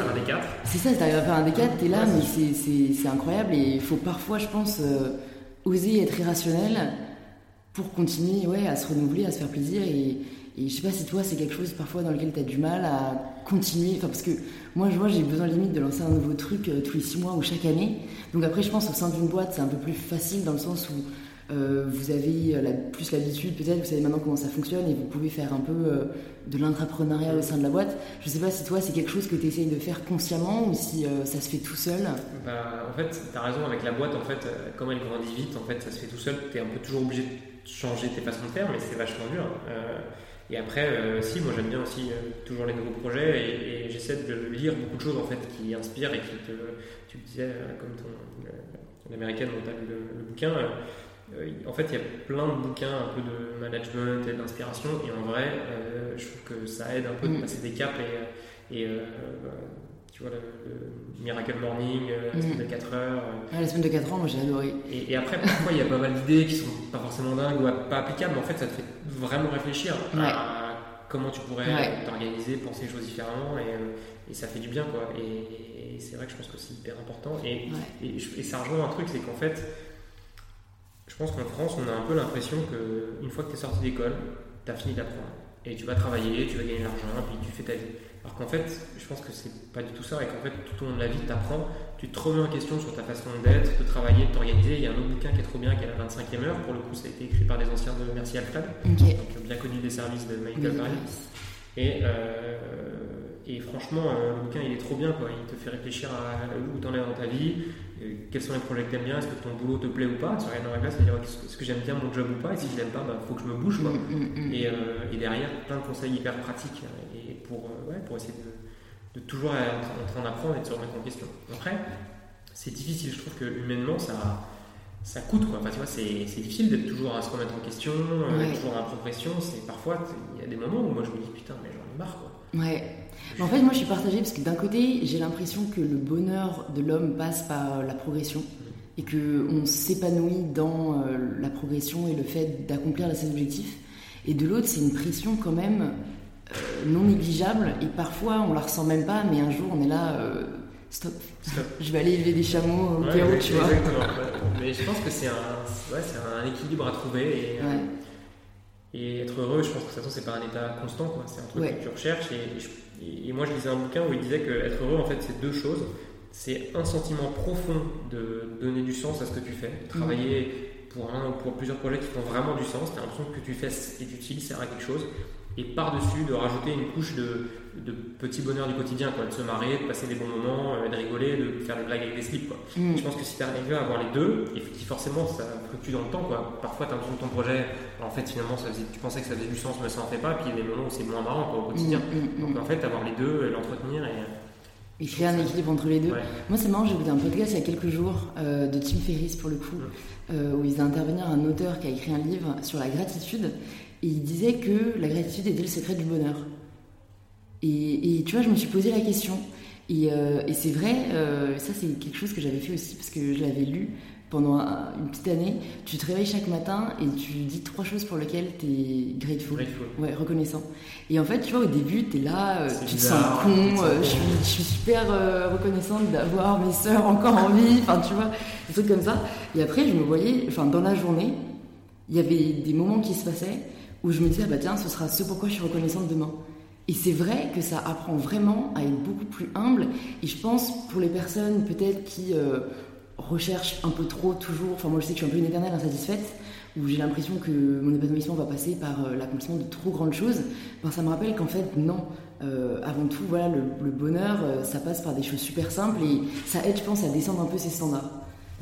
C'est ça, t'arrives à faire un des quatre, t'es là, mais c'est incroyable, et il faut parfois, je pense, euh, oser être irrationnel pour continuer ouais, à se renouveler, à se faire plaisir. Et, et je sais pas si toi, c'est quelque chose parfois dans lequel tu as du mal à continuer. Enfin, parce que moi, je vois, j'ai besoin limite de lancer un nouveau truc euh, tous les six mois ou chaque année. Donc après, je pense au sein d'une boîte, c'est un peu plus facile dans le sens où euh, vous avez plus l'habitude, peut-être, vous savez maintenant comment ça fonctionne et vous pouvez faire un peu euh, de l'entrepreneuriat au sein de la boîte. Je ne sais pas si toi, c'est quelque chose que tu essayes de faire consciemment ou si euh, ça se fait tout seul. Bah, en fait, tu as raison avec la boîte, en fait, comme elle grandit vite, en fait, ça se fait tout seul. Tu es un peu toujours obligé de changer tes façons de faire, mais c'est vachement dur. et après, si, moi j'aime bien aussi toujours les nouveaux projets et, j'essaie de lire beaucoup de choses en fait qui inspirent et qui te. Tu me disais, comme ton, ton américaine dont tu as lu le, bouquin en fait, il y a plein de bouquins un peu de management et d'inspiration, et en vrai, euh, je trouve que ça aide un peu de mm. passer des caps et, euh, tu vois, le, Miracle Morning, la semaine de 4 heures. la semaine de 4 heures, moi j'ai adoré. Et, après, parfois, il y a pas mal d'idées qui sont pas forcément dingues ou pas applicables, mais en fait, ça te fait vraiment réfléchir à comment tu pourrais t'organiser, penser les choses différemment, et, et, ça fait du bien, quoi. Et, c'est vrai que je pense que c'est hyper important. Et, et, ça rejoint un truc, c'est qu'en fait, je pense qu'en France, on a un peu l'impression qu'une fois que tu es sorti d'école, tu as fini d'apprendre. Et tu vas travailler, tu vas gagner de l'argent, puis tu fais ta vie. Alors qu'en fait, je pense que c'est pas du tout ça, et qu'en fait, tout au long de la vie, tu apprends, tu te remets en question sur ta façon d'être, de travailler, de t'organiser. Il y a un autre bouquin qui est trop bien, qui est la 25e heure. Pour le coup, ça a été écrit par des anciens de Merci Alfred, donc bien connu des services de Michael Paris. Et, euh, et franchement, euh, le bouquin, il est trop bien, quoi. Il te fait réfléchir à où t'en es dans ta vie, euh, quels sont les projets que t'aimes bien, est-ce que ton boulot te plaît ou pas. Tu regardes dans la classe et dire est-ce que j'aime bien mon job ou pas, et si je l'aime pas, il bah, faut que je me bouge, quoi. Mm, mm, mm. Et, et, derrière, plein de conseils hyper pratiques et pour, ouais, pour essayer de de toujours être en train d'apprendre et de se remettre en question. Après, c'est difficile, je trouve que humainement, ça, ça coûte quoi. Enfin, tu vois, c'est, difficile d'être toujours à se remettre en question, euh, toujours en progression. C'est parfois, il y a des moments où moi je me dis putain, mais j'en ai marre quoi. Ouais. En fait, moi je suis partagée parce que d'un côté, j'ai l'impression que le bonheur de l'homme passe par la progression et que on s'épanouit dans euh, la progression et le fait d'accomplir ses objectifs. Et de l'autre, c'est une pression quand même euh, non négligeable et parfois on la ressent même pas, mais un jour on est là, euh, stop. [LAUGHS] je vais aller élever des chameaux au Pérou, tu vois. mais je pense que c'est un, ouais, un, équilibre à trouver et, et, être heureux, je pense que de toute façon c'est pas un état constant, c'est un truc que tu recherches. Et, et, moi je lisais un bouquin où il disait que être heureux en fait c'est deux choses. C'est un sentiment profond de donner du sens à ce que tu fais, travailler pour un ou pour plusieurs projets qui font vraiment du sens, tu as l'impression que tu fais et tu utilises sert à quelque chose. Et par-dessus de rajouter une couche de, de petits bonheurs du quotidien, quoi, de se marrer, de passer des bons moments, euh, de rigoler, de faire des blagues avec des slips. Quoi. Mm. Je pense que si tu arrives à avoir les deux, et forcément ça fluctue dans le temps, quoi. parfois tu as l'impression que ton projet, en fait finalement ça tu pensais que ça faisait du sens mais ça en fait pas, puis il y a des moments où c'est moins marrant quoi, au quotidien. Mm, mm, Donc en fait avoir les deux, l'entretenir et... Et créer un équilibre entre les deux. Moi, c'est marrant, j'ai écouté un podcast il y a quelques jours euh, de Tim Ferriss, pour le coup, euh, où il a intervenir un auteur qui a écrit un livre sur la gratitude. Et il disait que la gratitude était le secret du bonheur. Et, tu vois, je me suis posé la question. Et, euh, c'est vrai, euh, ça c'est quelque chose que j'avais fait aussi parce que je l'avais lu pendant une petite année. Tu te réveilles chaque matin et tu dis trois choses pour lesquelles tu es grateful. Ouais, reconnaissant. Et en fait, tu vois, au début, tu es là, euh, tu te sens con, je, suis, je, suis, super reconnaissante d'avoir mes soeurs encore en vie, enfin tu vois, des trucs comme ça. Et après, je me voyais, enfin dans la journée, il y avait des moments qui se passaient où je me disais, ah bah tiens, ce sera ce pourquoi je suis reconnaissante demain. Et c'est vrai que ça apprend vraiment à être beaucoup plus humble. Et je pense pour les personnes peut-être qui euh, recherchent un peu trop toujours, enfin moi je sais que je suis un peu une éternelle insatisfaite, où j'ai l'impression que mon épanouissement va passer par euh, l'accomplissement de trop grandes choses, ben, ça me rappelle qu'en fait non. Euh, avant tout, voilà, le, bonheur, ça passe par des choses super simples et ça aide, je pense, à descendre un peu ses standards.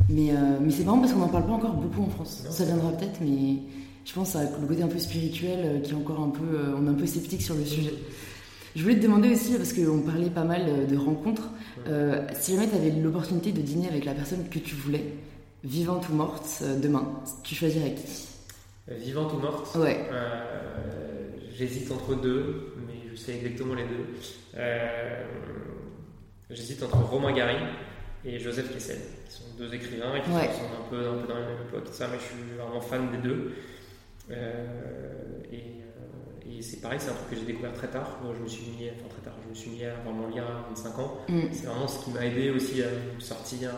Mais, mais c'est marrant parce qu'on n'en parle pas encore beaucoup en France. Ça viendra peut-être, mais je pense à le côté un peu spirituel euh, qui est encore un peu, euh, on est un peu sceptique sur le sujet. Je voulais te demander aussi, parce qu'on parlait pas mal euh, de rencontres, si jamais tu avais l'opportunité de dîner avec la personne que tu voulais, vivante ou morte, demain, tu choisirais qui? Vivante ou morte? Ouais. J'hésite entre deux, mais je sais exactement les deux. J'hésite entre Romain Gary et Joseph Kessel, qui sont deux écrivains qui sont un peu, un peu dans la même époque, ça, mais je suis vraiment fan des deux. Euh, et, euh, et c'est pareil, c'est un truc que j'ai découvert très tard. Moi, je me suis mis, enfin très tard, je me suis mis à vraiment lire à 25 ans. Mm. C'est vraiment ce qui m'a aidé aussi à sortir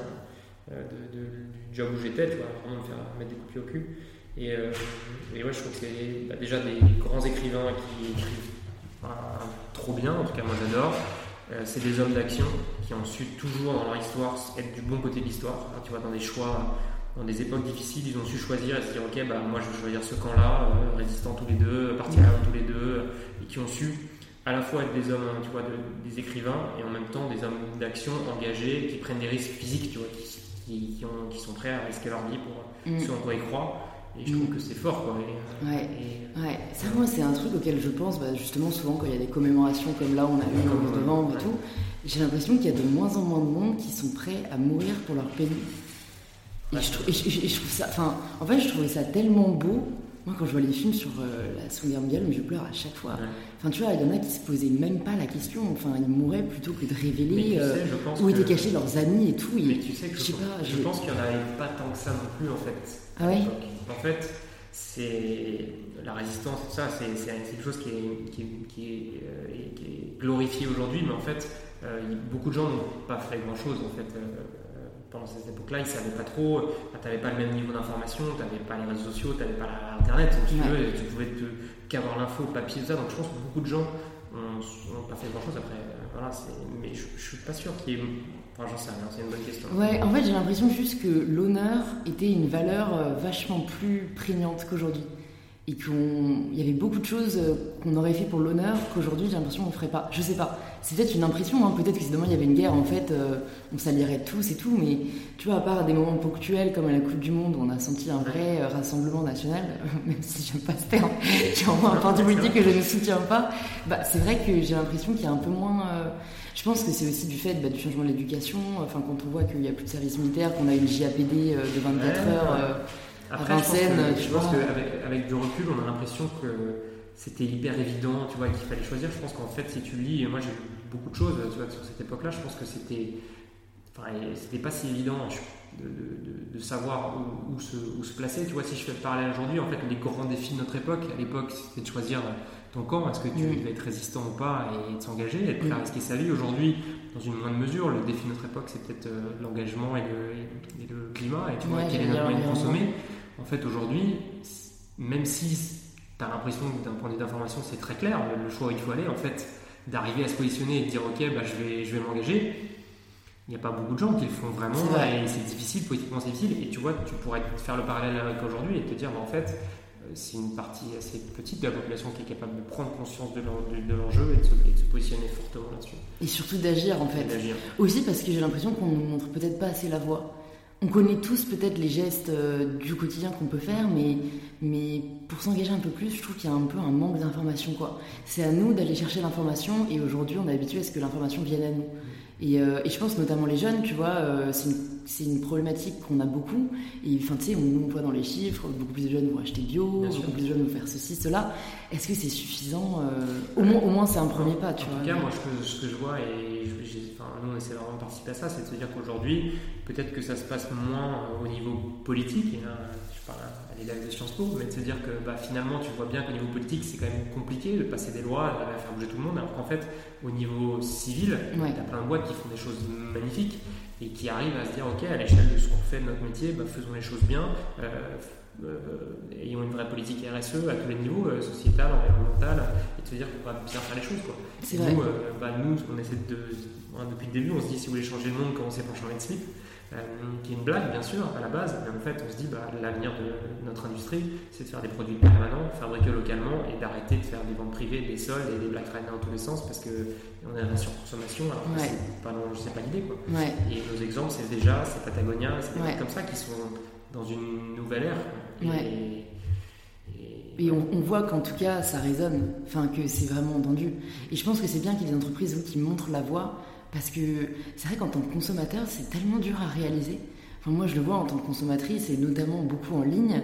euh, de, du job où j'étais, tu vois, vraiment me faire mettre des coups au cul. Et, et ouais, je trouve que c'est bah, déjà des grands écrivains qui écrivent trop bien, en tout cas moi j'adore. c'est des hommes d'action qui ont su toujours dans leur histoire être du bon côté de l'histoire. Tu vois, dans des choix dans des époques difficiles, ils ont su choisir et se dire ok, bah, moi je vais choisir ce camp-là, euh, résistants tous les deux, partisans tous les deux, et qui ont su à la fois être des hommes, tu vois, des écrivains et en même temps des hommes d'action engagés qui prennent des risques physiques, tu vois, qui, qui, ont, qui sont prêts à risquer leur vie pour mm. ce en quoi ils croient. Et je trouve mm. que c'est fort, quoi. Euh, ouais. ouais. Ça, moi, c'est un truc auquel je pense, bah, justement, souvent quand il y a des commémorations comme là, on a eu dans devant et tout, j'ai l'impression qu'il y a de moins en moins de monde qui sont prêts à mourir pour leur pays. Et je, trouve, ça, enfin, en fait, je trouvais ça tellement beau Moi, quand je vois les films sur euh, la Seconde Guerre mondiale, je pleure à chaque fois. Enfin, tu vois, il y en a qui se posaient même pas la question. Enfin, ils mouraient plutôt que de révéler euh, où étaient cachés leurs amis et tout. Mais tu sais que je, pas, je pense qu'il n'y en avait pas tant que ça non plus, en fait. Ah ouais En fait, c'est la résistance, tout ça, c'est quelque chose qui est, qui qui est, qui est glorifié aujourd'hui, mais en fait, beaucoup de gens n'ont pas fait grand-chose, en fait pendant cette époque-là, ils ne savaient pas trop, tu n'avais pas le même niveau d'information, tu n'avais pas les réseaux sociaux, tu n'avais pas Internet, donc tu, veux, tu pouvais qu'avoir l'info papier, tout ça. Donc je pense que beaucoup de gens n'ont pas fait grand-chose après. Euh, voilà, mais je ne suis pas sûr qu'il y ait. Enfin, j'en sais rien, c'est une bonne question. Ouais, en fait, j'ai l'impression juste que l'honneur était une valeur euh, vachement plus prégnante qu'aujourd'hui et qu'il y avait beaucoup de choses euh, qu'on aurait fait pour l'honneur qu'aujourd'hui j'ai l'impression qu'on ne ferait pas. Je sais pas. C'est peut-être une impression, hein. peut-être que si demain il y avait une guerre, en fait, euh, on s'allierait tous et tout, mais tu vois, à part des moments ponctuels comme à la Coupe du Monde où on a senti un vrai euh, rassemblement national, [LAUGHS] même si j'aime pas ce terme, [LAUGHS] j'ai vraiment un parti politique que je ne soutiens pas, bah, c'est vrai que j'ai l'impression qu'il y a un peu moins. je pense que c'est aussi du fait bah, du changement de l'éducation, enfin, quand on voit qu'il n'y a plus de service militaire, qu'on a une JAPD de 24 heures. Après, je pense, qu'avec avec du recul, on a l'impression que c'était hyper évident, tu vois, qu'il fallait choisir. Je pense qu'en fait, si tu lis, moi j'ai lu beaucoup de choses, tu vois, sur cette époque-là, je pense que c'était, enfin, c'était pas si évident de, de, savoir où, se, où, se, placer. Tu vois, si je fais le parallèle aujourd'hui, en fait, les grands défis de notre époque, à l'époque, c'était de choisir ton camp, est-ce que tu vas être résistant ou pas, et de s'engager, être prêt à risquer sa vie? Aujourd'hui, dans une moindre mesure, le défi de notre époque, c'est peut-être euh, l'engagement et le, et le, climat, et tu vois, quel est notre moyen de consommer? En fait, aujourd'hui, même si tu as l'impression que d'un point de vue d'information, c'est très clair, le choix où il faut aller, en fait, d'arriver à se positionner et de dire, OK, bah, je vais, je vais m'engager, il n'y a pas beaucoup de gens qui le font vraiment et c'est difficile, politiquement c'est difficile. Et tu vois, tu pourrais faire le parallèle avec aujourd'hui et te dire, bah, en fait, euh, c'est une partie assez petite de la population qui est capable de prendre conscience de l'enjeu et, de se positionner fortement là-dessus. Et surtout d'agir en fait. Aussi parce que j'ai l'impression qu'on ne montre peut-être pas assez la voie on connaît tous peut-être les gestes euh, du quotidien qu'on peut faire, mais, pour s'engager un peu plus, je trouve qu'il y a un peu un manque d'information. C'est à nous d'aller chercher l'information, et aujourd'hui, on est habitué à ce que l'information vienne à nous. Et, euh, je pense notamment les jeunes, tu vois, euh, c'est une, problématique qu'on a beaucoup. Et enfin, tu sais, on, voit dans les chiffres, beaucoup plus de jeunes vont acheter bio, beaucoup plus de jeunes vont faire ceci, cela. Est-ce que c'est suffisant Au moins, au moins c'est un premier pas, tu vois. En tout cas, moi, ce que, je vois, et nous, on essaie vraiment de participer à ça, c'est de se dire qu'aujourd'hui, peut-être que ça se passe moins au niveau politique, et là, je parle à l'élève de Sciences Po, mais de se dire que bah, finalement, tu vois bien qu'au niveau politique, c'est quand même compliqué de passer des lois, à faire bouger tout le monde, alors qu'en fait, au niveau civil, il y a plein de boîtes qui font des choses magnifiques et qui arrivent à se dire, ok, à l'échelle de ce qu'on fait de notre métier, bah, faisons les choses bien. Euh, ayons une vraie politique RSE à tous les niveaux, euh, sociétal, environnemental, et de se dire qu'on va bien faire les choses. Quoi. Nous, euh, bah, nous, on essaie de, depuis le début, on se dit si vous voulez changer le monde, commencez par changer de slip. qui est une blague bien sûr à la base, mais en fait on se dit bah, l'avenir de notre industrie c'est de faire des produits permanents, fabriqués localement et d'arrêter de faire des ventes privées, des soldes et des Black Friday dans tous les sens parce qu'on est dans la surconsommation alors que c'est pas, pas l'idée. Quoi. Et nos exemples c'est déjà, c'est Patagonia, c'est des trucs comme ça qui sont dans une nouvelle ère. Et, et, on, voit qu'en tout cas, ça résonne, enfin que c'est vraiment entendu. Et je pense que c'est bien qu'il y ait des entreprises qui montrent la voie, parce que c'est vrai qu'en tant que consommateur, c'est tellement dur à réaliser. Enfin, moi, je le vois en tant que consommatrice, et notamment beaucoup en ligne.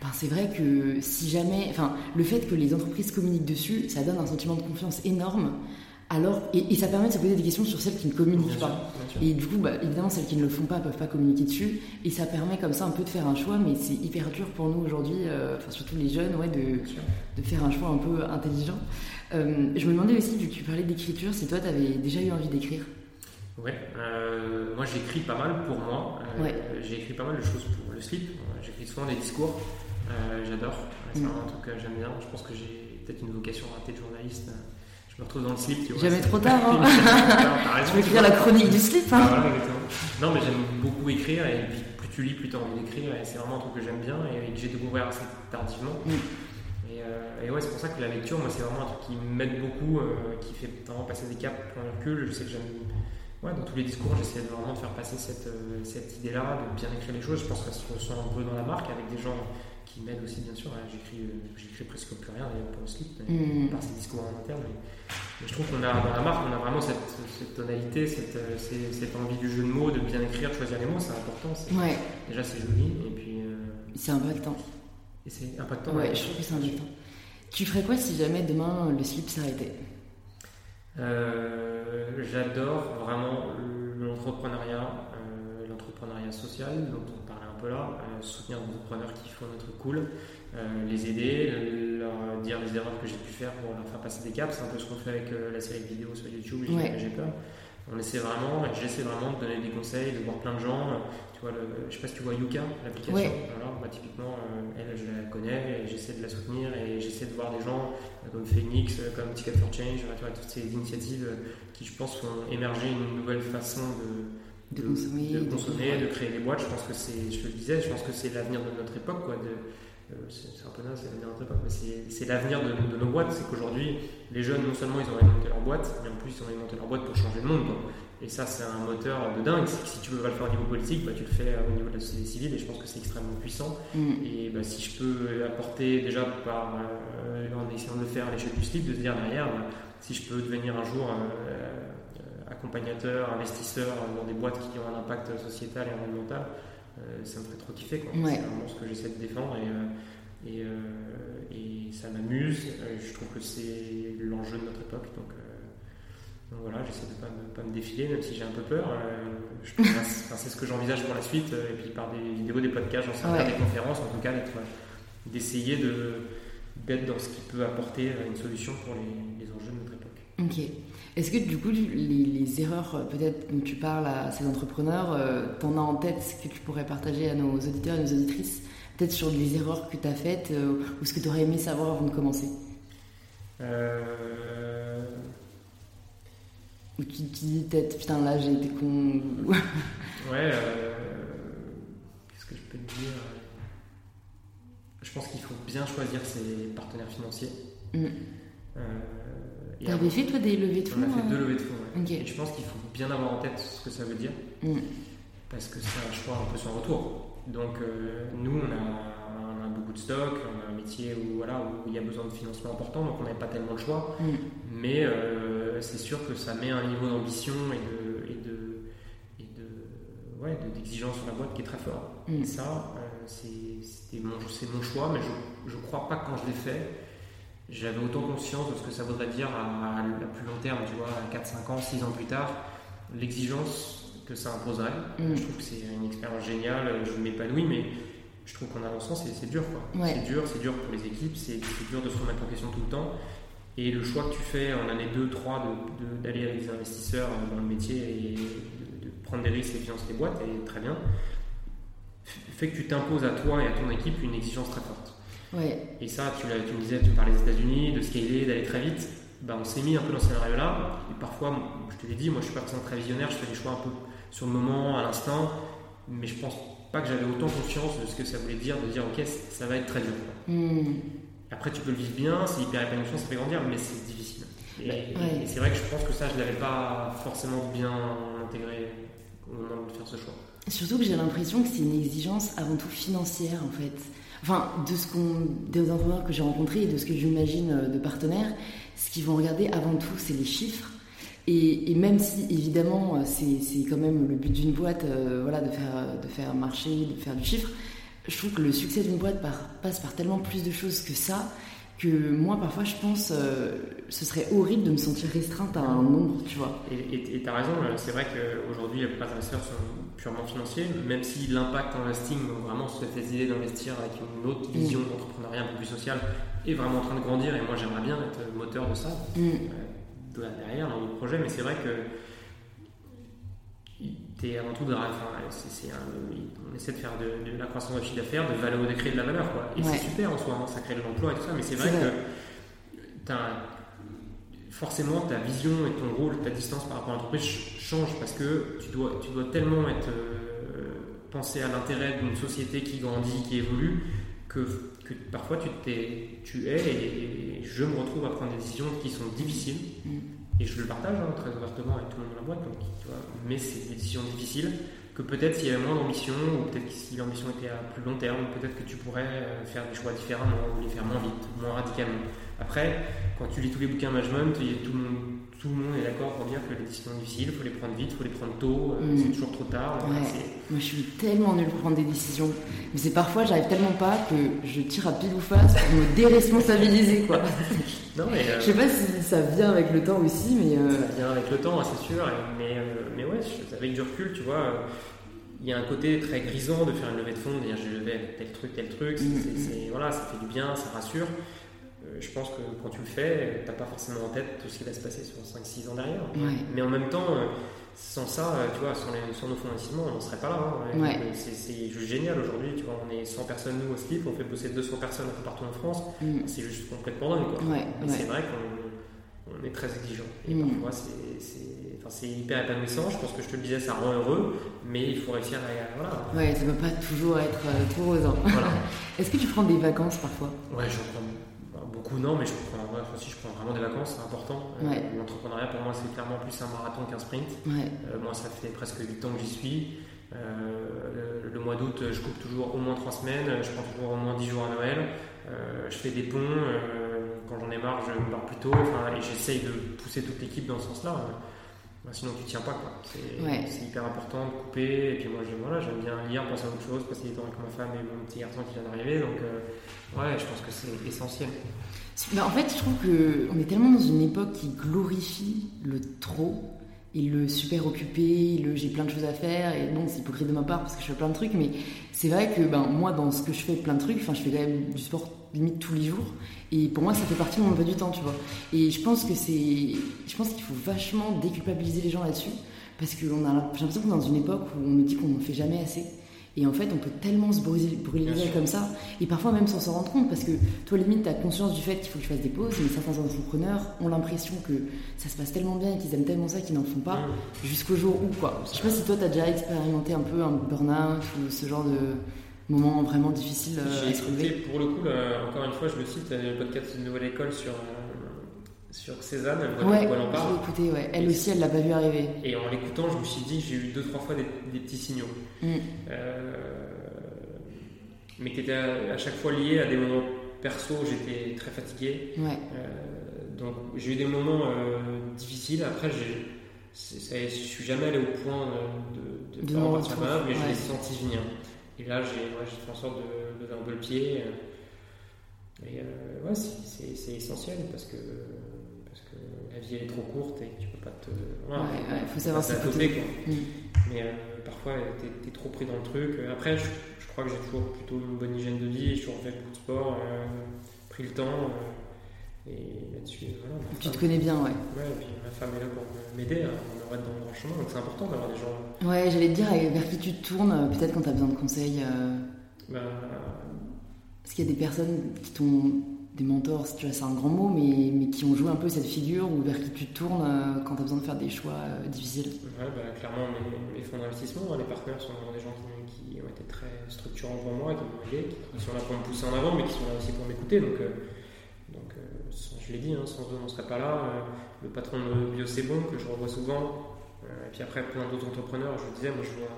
Enfin, c'est vrai que si jamais, enfin, le fait que les entreprises communiquent dessus, ça donne un sentiment de confiance énorme. Alors, et, ça permet de se poser des questions sur celles qui ne communiquent pas. Et du coup, bah, évidemment, celles qui ne le font pas ne peuvent pas communiquer dessus. Et ça permet comme ça un peu de faire un choix, mais c'est hyper dur pour nous aujourd'hui, euh, enfin, surtout les jeunes, ouais, de, de, faire un choix un peu intelligent. Euh, je me demandais aussi, vu que tu parlais d'écriture, si toi, tu avais déjà eu envie d'écrire? Ouais, euh, moi j'écris pas mal pour moi. J'ai écrit pas mal de choses pour le slip. J'écris souvent des discours. J'adore. C'est mm. un truc que j'aime bien. Je pense que j'ai peut-être une vocation ratée de journaliste je me retrouve dans le slip. Tu vois, Jamais trop tard. Hein. [LAUGHS] je vais écrire la chronique du slip. Hein. Ah, non, mais j'aime beaucoup écrire et puis plus tu lis, plus tu as envie d'écrire. Et c'est vraiment un truc que j'aime bien et que j'ai découvert assez tardivement. Mm. Euh, et, ouais, c'est pour ça que la lecture, moi, c'est vraiment un truc qui m'aide beaucoup, euh, qui fait vraiment passer des caps, plein de recul. Je sais que j'aime. Ouais, dans tous les discours, j'essaie vraiment de faire passer cette, euh, cette idée-là, de bien écrire les choses. Je pense qu'elle se ressent un peu dans la marque avec des gens qui m'aident aussi, bien sûr. J'écris, j'écris presque plus rien d'ailleurs pour le slip, mm. par ces discours en interne. Mais je trouve qu'on a dans la marque, on a vraiment cette, cette tonalité, cette, euh, cette, envie du jeu de mots, de bien écrire, de choisir les mots, c'est important. Déjà, c'est joli. Et puis. Euh, c'est impactant. Et c'est impactant. Ouais, je trouve que c'est impactant. Tu ferais quoi si jamais demain le slip s'arrêtait? Euh, J'adore vraiment l'entrepreneuriat, euh, l'entrepreneuriat social dont on peu là, euh, soutenir des entrepreneurs qui font truc cool, les aider, leur dire les erreurs que j'ai pu faire pour leur faire passer des caps. C'est un peu ce qu'on fait avec la série vidéo sur YouTube, j'ai peur. On essaie vraiment, j'essaie vraiment de donner des conseils, de voir plein de gens. Tu vois, le, je sais pas si tu vois Yuka, l'application. Bah, typiquement, elle, je la connais et j'essaie de la soutenir et j'essaie de voir des gens comme Phoenix, comme Ticket for Change, toutes ces initiatives qui, je pense, font émerger une nouvelle façon de, de, consommer, de, créer des boîtes. Je pense que c'est, je le disais, je pense que c'est l'avenir de notre époque, quoi, euh, c'est un peu naze, c'est l'avenir de notre époque, mais c'est l'avenir de, nos boîtes. C'est qu'aujourd'hui, les jeunes, non seulement ils ont monter leur boîte, mais en plus ils ont monter leur boîte pour changer le monde. Et ça, c'est un moteur de dingue. Si tu veux le faire au niveau politique, bah, tu le fais au niveau de la société civile et je pense que c'est extrêmement puissant. Mm. Et bah, si je peux apporter, déjà par, euh, en essayant de le faire à l'échelle du slip, de se dire derrière, bah, si je peux devenir un jour euh, accompagnateur, investisseur dans des boîtes qui ont un impact sociétal et environnemental, ça me ferait trop kiffer. C'est vraiment ce que j'essaie de défendre et, et, et ça m'amuse. je trouve que c'est l'enjeu de notre époque. Donc, donc voilà, j'essaie de ne pas, pas, me défiler, même si j'ai un peu peur. Euh, [LAUGHS] c'est ce que j'envisage pour la suite, euh, et puis par des vidéos, des podcasts, j'en sais ouais. des conférences, en tout cas, d'essayer d'être dans ce qui peut apporter euh, une solution pour les, enjeux de notre époque. Ok. Est-ce que du coup, les, erreurs peut-être dont tu parles à ces entrepreneurs, tu en as en tête ce que tu pourrais partager à nos auditeurs et nos auditrices? Peut-être sur les erreurs que tu as faites ou ce que tu aurais aimé savoir avant de commencer? Ou tu te dis peut-être, putain, là j'ai été con. [LAUGHS] ouais, euh, qu'est-ce que je peux te dire? Je pense qu'il faut bien choisir ses partenaires financiers. Mm. Euh, T'avais fait toi des levées de fonds On a fait deux euh levées de fonds. Et je pense qu'il faut bien avoir en tête ce que ça veut dire. Mm. Parce que c'est un choix un peu sans retour. Donc nous, on a, beaucoup de stock, on a un métier où, voilà, où il y a besoin de financement important, donc on n'avait pas tellement le choix. Mm. Mais euh, c'est sûr que ça met un niveau d'ambition et de, et de, ouais, d'exigence sur la boîte qui est très fort. Mm. Et ça, euh, c'est mon, mon, choix, mais je ne crois pas que quand je l'ai fait, j'avais autant conscience de ce que ça voudrait dire à, plus long terme, tu vois, à 4, 5 ans, 6 ans plus tard, l'exigence que ça imposerait. Mm. Je trouve que c'est une expérience géniale, je m'épanouis, mais je trouve qu'en avançant, c'est dur. C'est dur, c'est dur pour les équipes, c'est dur de se remettre en question tout le temps. Et le choix que tu fais en année 2, 3 d'aller de, avec des investisseurs dans le métier et de, prendre des risques et financer des boîtes, et très bien, fait que tu t'imposes à toi et à ton équipe une exigence très forte. Ouais. Et ça, tu, tu me disais, tu me parlais des États-Unis, de scaler, d'aller très vite. Bah, on s'est mis un peu dans ce scénario-là. Et parfois, je te l'ai dit, moi je suis pas très visionnaire, je fais des choix un peu sur le moment, à l'instant, mais je pense pas que j'avais autant confiance de ce que ça voulait dire, de dire ok, ça va être très dur. Hmm. Après, tu peux le vivre bien, c'est hyper épanouissant, ça fait grandir, mais c'est difficile. Et, c'est vrai que je pense que ça, je ne l'avais pas forcément bien intégré au moment de faire ce choix. Surtout que j'ai l'impression que c'est une exigence avant tout financière, en fait. Enfin, de ce qu'on, des entrepreneurs que j'ai rencontrés et de ce que j'imagine euh, de partenaires, ce qu'ils vont regarder avant tout, c'est les chiffres. Et, même si, évidemment, euh, c'est quand même le but d'une boîte euh, voilà, de, faire, de faire marcher, de faire du chiffre, je trouve que le succès d'une boîte passe par tellement plus de choses que ça que moi parfois je pense euh, ce serait horrible de me sentir restreinte à un nombre tu vois et tu as raison euh, c'est vrai qu'aujourd'hui la plupart des investisseurs sont purement financiers même si l'impact investing donc vraiment cette idée d'investir avec une autre mm. vision d'entrepreneuriat un peu plus sociale est vraiment en train de grandir et moi j'aimerais bien être moteur de ça mm. euh, derrière dans le projet mais c'est vrai que avant tout de. Enfin, on essaie de faire de, la croissance de chiffre d'affaires, de, valeur, de créer de la valeur. Quoi. Et c'est super en soi, hein, ça crée de l'emploi et tout ça, mais c'est vrai, que forcément ta vision et ton rôle, ta distance par rapport à l'entreprise change parce que tu dois, tu dois tellement être euh, penser à l'intérêt d'une société qui grandit, qui évolue, que, que parfois tu, es, tu es et, je me retrouve à prendre des décisions qui sont difficiles. Mm. Et je le partage hein, très ouvertement avec tout le monde dans la boîte, donc, mais c'est des décisions difficiles que peut-être s'il y avait moins d'ambition, ou peut-être que si l'ambition était à plus long terme, peut-être que tu pourrais euh, faire des choix différemment, ou les faire moins vite, moins radicalement. Après, quand tu lis tous les bouquins management, tout le monde, tout le monde est d'accord pour dire que les décisions difficiles, il faut les prendre vite, il faut les prendre tôt, euh, Mm. c'est toujours trop tard. Ouais. Moi, je suis tellement nulle pour prendre des décisions. Mais c'est parfois, j'arrive tellement pas que je tire à pile ou face pour me déresponsabiliser, quoi. [LAUGHS] Non, mais, euh, Je sais pas si ça vient avec le temps aussi, mais. euh, Ça vient avec le temps, c'est sûr. Mais, mais ouais, avec du recul, tu vois, il y a un côté très grisant de faire une levée de fonds, de dire j'ai levé avec tel truc, tel truc. Mm, mm. voilà, ça fait du bien, ça rassure. Je pense que quand tu le fais, t'as pas forcément en tête tout ce qui va se passer sur 5-6 ans derrière. Ouais. Mais en même temps, euh, sans ça, euh, tu vois, sans, les- sans nos fonds d'investissement, on n'en serait pas là. hein. Ouais. C'est juste génial aujourd'hui, tu vois, on est 100 personnes nous au slip, on fait bosser 200 personnes un peu partout en France. mm, C'est juste complètement dingue. Quoi. Ouais, c'est vrai qu'on on est très exigeant. Et Mm. parfois, c'est- hyper épanouissant. Je pense que je te le disais, ça rend heureux, mais il faut réussir à. Voilà. Ouais, ça peut pas toujours être trop rose. hein. voilà. [LAUGHS] Est-ce que tu prends des vacances parfois? Ouais, je prends beaucoup, non, mais je prends, ouais, aussi, je prends vraiment des vacances, c'est important. Euh. L'entrepreneuriat, pour moi, c'est clairement plus un marathon qu'un sprint. Ouais, Euh, moi, ça fait presque 8 ans que j'y suis. Euh, le, le mois d'août, je coupe toujours au moins 3 semaines. Je prends toujours au moins 10 jours à Noël. Je fais des ponts. quand j'en ai marre, je me barre plus tôt. Et j'essaye de pousser toute l'équipe dans ce sens-là. Sinon, tu tiens pas. quoi. C'est Ouais. hyper important de couper. Et puis, moi, j'aime voilà, bien lire, penser à autre chose, passer du temps avec ma femme et mon petit garçon qui vient d'arriver. Donc, euh, ouais, je pense que c'est essentiel. Bah, en fait, je trouve que on est tellement dans une époque qui glorifie le trop et le super occupé, le j'ai plein de choses à faire et non, c'est hypocrite de ma part parce que je fais plein de trucs, mais c'est vrai que ben moi dans ce que je fais plein de trucs, enfin je fais quand même du sport limite tous les jours et pour moi ça fait partie de mon emploi du temps, tu vois. Et je pense que c'est, je pense qu'il faut vachement déculpabiliser les gens là-dessus parce que j'ai l'impression qu'on dans une époque où on nous dit qu'on ne fait jamais assez. Et en fait, on peut tellement se brûler, comme ça, et parfois même sans s'en rendre compte, parce que toi, limite, tu as conscience du fait qu'il faut que tu fasses des pauses, mais certains entrepreneurs ont l'impression que ça se passe tellement bien et qu'ils aiment tellement ça qu'ils n'en font pas, jusqu'au jour où, quoi. Je sais pas si toi, tu as déjà expérimenté un peu un burn-out ou ce genre de moment vraiment difficile euh, J'ai à se pour le coup, là, encore une fois, je le cite, le podcast de Nouvelle École sur, euh, sur Cézanne, elle voit Ouais, de quoi elle en je parle. écouté, ouais. Elle aussi, elle l'a pas vu arriver. Et en l'écoutant, je me suis dit, j'ai eu deux, trois fois des, des petits signaux. Mm. Euh, mais qui étaient à, à chaque fois liés à des moments perso, où j'étais très fatigué. Ouais, Euh, donc j'ai eu des moments euh, difficiles. Après, ça- je suis jamais allé au point de, de, De non-retour, partie malade, mais je l'ai senti venir. Et là, j'ai fait en sorte de un peu le pied. Et ouais, c'est- essentiel que, parce que la vie elle est trop courte et tu peux pas te. Ouais, ouais, faut savoir s'écouter. côté, quoi. Mm. Mais euh, parfois, t'es es trop pris dans le truc. Après, je, je crois que j'ai toujours plutôt une bonne hygiène de vie. J'ai toujours fait beaucoup de sport, euh, pris le temps. euh, et là-dessus, voilà. tu te connais bien, ouais. Ouais, et puis ma femme est là pour m'aider à me remettre dans le droit chemin. Donc c'est important d'avoir des gens. Ouais, j'allais te dire euh, vers qui tu te tournes, euh, peut-être quand tu as besoin de conseils. euh, Bah, Est-ce qu'il y a des personnes qui t'ont. Des mentors, c'est un grand mot, mais, mais qui ont joué un peu cette figure ou vers qui tu tournes euh, quand tu as besoin de faire des choix euh, difficiles Ouais, bah, clairement, mes, fonds d'investissement, hein, les partenaires sont vraiment des gens qui, ont été très structurants pour moi, qui m'ont aidé, qui sont là pour me pousser en avant, mais qui sont là aussi pour m'écouter. Donc, euh, donc je l'ai dit, hein, sans eux, on ne serait pas là. Le patron de Bio que je revois souvent, et puis après plein d'autres entrepreneurs, je le disais, moi je vois.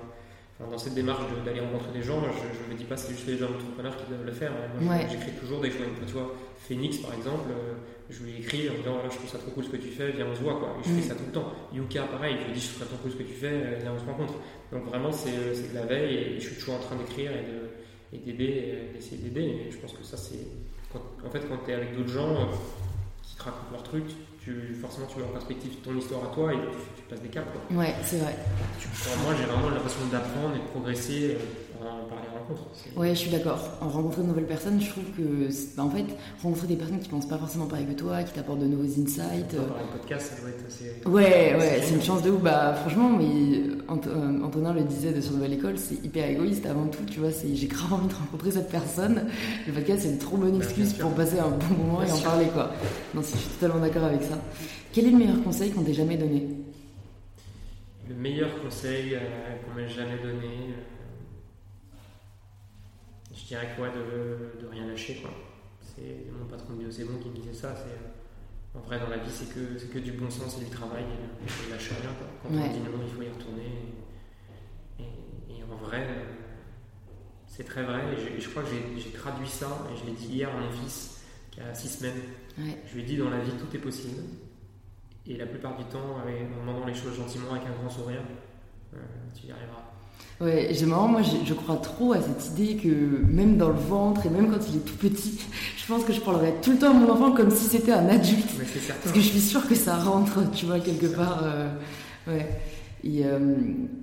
Enfin, dans cette démarche d'aller rencontrer des gens, je ne me dis pas c'est juste les gens entrepreneurs qui doivent le faire. hein. Moi, Ouais. J'écris toujours des choses. Tu vois, Phoenix par exemple, euh, je lui écris en disant voilà, je trouve ça trop cool ce que tu fais, viens on se voit quoi. Et je Mm. fais ça tout le temps. Yuka pareil, je lui dis je trouve ça trop cool ce que tu fais, euh, viens on se rencontre. Donc vraiment c'est euh, c'est de la veille et je suis toujours en train d'écrire et de- et d'aider, d'essayer d'aider. Et je pense que ça c'est. quand- En fait quand tu es avec d'autres gens euh, qui te racontent leur truc, tu, forcément tu mets en perspective ton histoire à toi et tu, tu passes des caps. Quoi. Ouais, c'est vrai. Tu- moi j'ai vraiment l'impression d'apprendre et de progresser euh, par, par les rencontres. Ouais, je suis d'accord. En rencontrer de nouvelles personnes, je trouve que, bah, en fait, rencontrer des personnes qui pensent pas forcément pareil que toi, qui t'apportent de nouveaux insights. euh, Par le podcast, ça doit être assez. Ouais, ouais, C'est une chance de ouf. Bah, franchement, mais Ant- euh, Antonin le disait de sur Nouvelle École, c'est hyper égoïste avant tout, tu vois. c'est- J'ai grave envie de rencontrer cette personne. Le podcast, c'est une trop bonne Bah, excuse pour passer un bon moment Bien et en parler, quoi. Non, je suis totalement d'accord avec ça. Quel est le meilleur conseil qu'on t'ait jamais donné? Le meilleur conseil euh, qu'on m'ait jamais donné, euh, je dirais quoi de, de rien lâcher quoi. C'est mon patron de c'est bon qui me disait ça. C'est euh, en vrai dans la vie c'est que c'est que du bon sens et du travail et, et lâche rien quoi. Quand Ouais. on dit non il faut y retourner. Et, et- et en vrai euh, c'est très vrai. Et je, crois que j'ai- traduit ça et je l'ai dit hier à mon fils qui a six semaines. Ouais. Je lui ai dit dans la vie tout est possible. et la plupart du temps, en demandant les choses gentiment avec un grand sourire, tu y arriveras. Ouais, j'ai marrant, moi je, crois trop à cette idée que même dans le ventre et même quand il est tout petit, je pense que je parlerais tout le temps à mon enfant comme si c'était un adulte. Parce que je suis sûre que ça rentre, tu vois, quelque part. Euh, ouais. Et euh,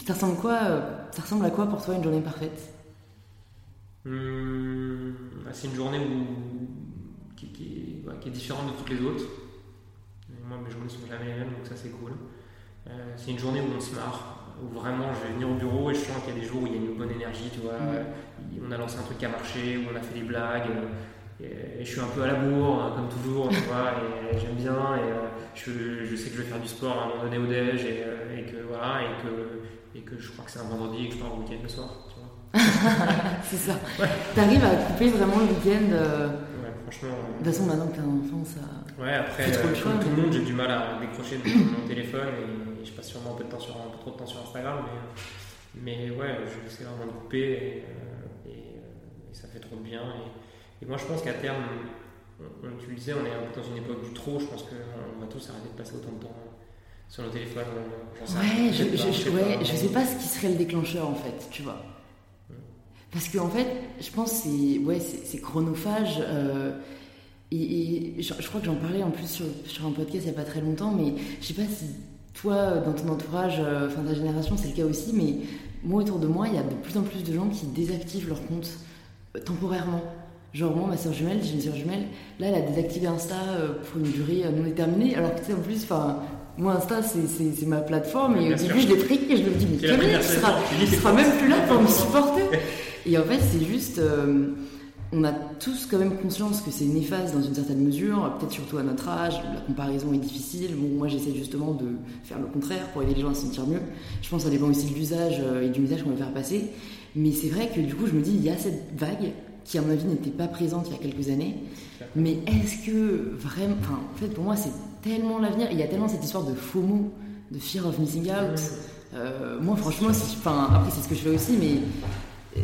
ça ressemble quoi Ça ressemble à quoi pour toi une journée parfaite? Hum, C'est une journée où, qui, est, différente de toutes les autres. moi, mes journées sont jamais les mêmes, donc ça c'est cool. Euh, c'est une journée où on se marre où vraiment je vais venir au bureau et je sens qu'il y a des jours où il y a une bonne énergie, tu vois. On a lancé un truc qui a marché, où on a fait des blagues. Et, je suis un peu à la bourre, hein, comme toujours, tu vois, et j'aime bien. Et euh, je, je, sais que je vais faire du sport à un moment donné au déj, et, euh, et que voilà, et que, et que je crois que c'est un vendredi et que je pars au week-end le soir, tu vois. [LAUGHS] c'est ça. Tu arrives à couper vraiment le week-end. Euh, ouais, franchement. De toute façon, maintenant que t'as un enfant, ça. Ouais, après, comme tout le monde, j'ai du mal à décrocher de mon téléphone. Et, je passe sûrement un peu, de temps sur, un peu trop de temps sur Instagram, mais, mais ouais, j'essaie vraiment de couper et, euh, euh, et, ça fait trop de bien. Et, moi, je pense qu'à terme, on, tu le disais, on est un peu dans une époque du trop. Je pense qu'on va tous arrêter de passer autant de temps sur nos téléphones. Ouais, je, je, ouais, je sais pas ce qui serait le déclencheur en fait, tu vois. Parce que en fait, je pense que c'est ouais, c'est chronophage. Euh, et, je, crois que j'en parlais en plus sur, sur, un podcast il n'y a pas très longtemps, mais je sais pas si toi, dans ton entourage, euh, enfin ta génération, c'est le cas aussi, mais moi autour de moi, il y a de plus en plus de gens qui désactivent leur compte euh, temporairement. Genre moi, ma soeur jumelle, j'ai une soeur jumelle, là elle a désactivé Insta euh, pour une durée non déterminée, alors que tu sais en plus, enfin moi Insta c'est ma plateforme et au début je l'ai pris et je me dis mais Camille, tu seras, sera même plus là pour me supporter. [LAUGHS] Et en fait c'est juste on a tous quand même conscience que c'est néfaste dans une certaine mesure, peut-être surtout à notre âge, la comparaison est difficile. Bon, moi j'essaie justement de faire le contraire pour aider les gens à se sentir mieux. Je pense que ça dépend aussi de l'usage euh, et du message qu'on veut faire passer. Mais c'est vrai que du coup, je me dis, il y a cette vague qui, à mon avis, n'était pas présente il y a quelques années. Mais est-ce que vraiment. Enfin, en fait, pour moi, c'est tellement l'avenir. Il y a tellement cette histoire de FOMO, de fear of missing out. Euh, moi, franchement, enfin, après, c'est ce que je fais aussi, mais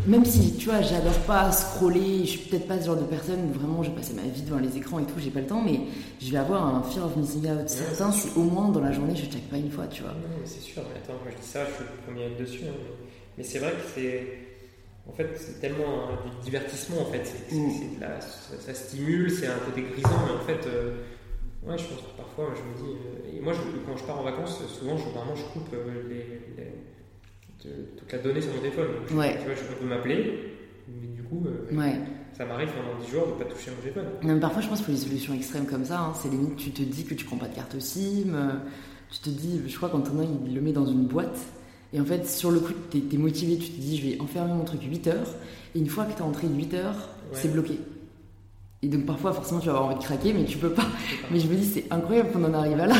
même si, tu vois, j'adore pas scroller, je suis peut-être pas ce genre de personne où vraiment je passer ma vie devant les écrans et tout, j'ai pas le temps, mais je vais avoir un fear of missing out certain si au moins dans la journée je check pas une fois, tu vois. Non, c'est sûr, mais attends, moi je dis ça, je suis le premier à être dessus, hein, mais, c'est vrai que c'est. En fait, c'est tellement du divertissement en fait, mm. ça, stimule, c'est un côté grisant, mais en fait, euh, ouais, je pense que parfois je me dis. Euh, et moi, quand je pars en vacances, souvent, je, vraiment, je coupe euh, les toute la donnée sur mon téléphone. Tu vois, je peux m'appeler, mais du coup, euh, ça m'arrive pendant 10 jours de ne pas toucher mon téléphone. mais parfois, je pense qu'il faut des solutions extrêmes comme ça. Hein. C'est limite, tu te dis que tu prends pas de carte SIM. Euh, tu te dis, je crois qu'Antonin, il le met dans une boîte. Et en fait, sur le coup, tu es, motivé, tu te dis, je vais enfermer mon truc 8 heures. Et une fois que tu es entré 8 heures, c'est bloqué. Et donc parfois, forcément, tu vas avoir envie de craquer, mais tu peux pas. Mais je me dis, c'est incroyable qu'on en arrive à là.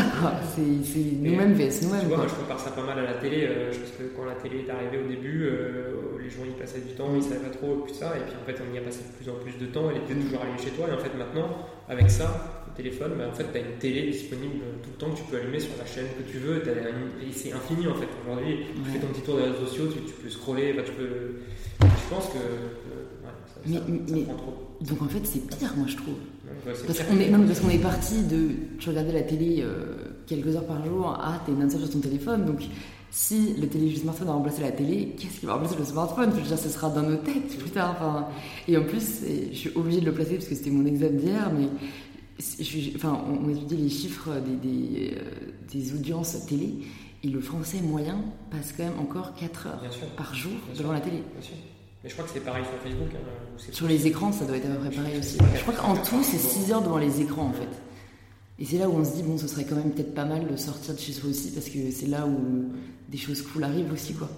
C'est nous-mêmes vs nous-mêmes. Tu vois, moi, je compare ça pas mal à la télé. Euh, je pense que quand la télé est arrivée au début, euh, les gens y passaient du temps, ils savaient pas trop, plus ça. Et puis en fait, on y a passé de plus en plus de temps. Elle était toujours allumée chez toi. Et en fait, maintenant, avec ça, le téléphone, bah, en fait, tu as une télé disponible tout le temps que tu peux allumer sur la chaîne que tu veux. Et c'est infini en fait. Aujourd'hui, tu fais ton petit tour des réseaux sociaux, tu, peux scroller. tu peux... Je pense que. Euh, ça, prend trop. Donc en fait, c'est pire, moi je trouve. parce qu'on est, non, parce qu'on est parti de. Tu regardais la télé euh, quelques heures par jour, ah, t'es non-stop sur ton téléphone, donc si le, télé, smartphone a remplacé la télé, qu'est-ce qui va remplacer le smartphone? Je veux dire, ce sera dans nos têtes plus tard. Enfin, et en plus, je suis obligée de le placer parce que c'était mon exemple d'hier, mais je, enfin, on, étudie les chiffres des, des, euh, des, audiences télé, et le français moyen passe quand même encore 4 heures par jour devant la télé. Bien sûr. Mais je crois que c'est pareil sur Facebook. Hein, sur les écrans, ça doit être à peu près pareil aussi. Je crois qu'en tout, c'est 6 heures devant les écrans en fait. Et c'est là où on se dit, bon, ce serait quand même peut-être pas mal de sortir de chez soi aussi, parce que c'est là où des choses cool arrivent aussi, quoi.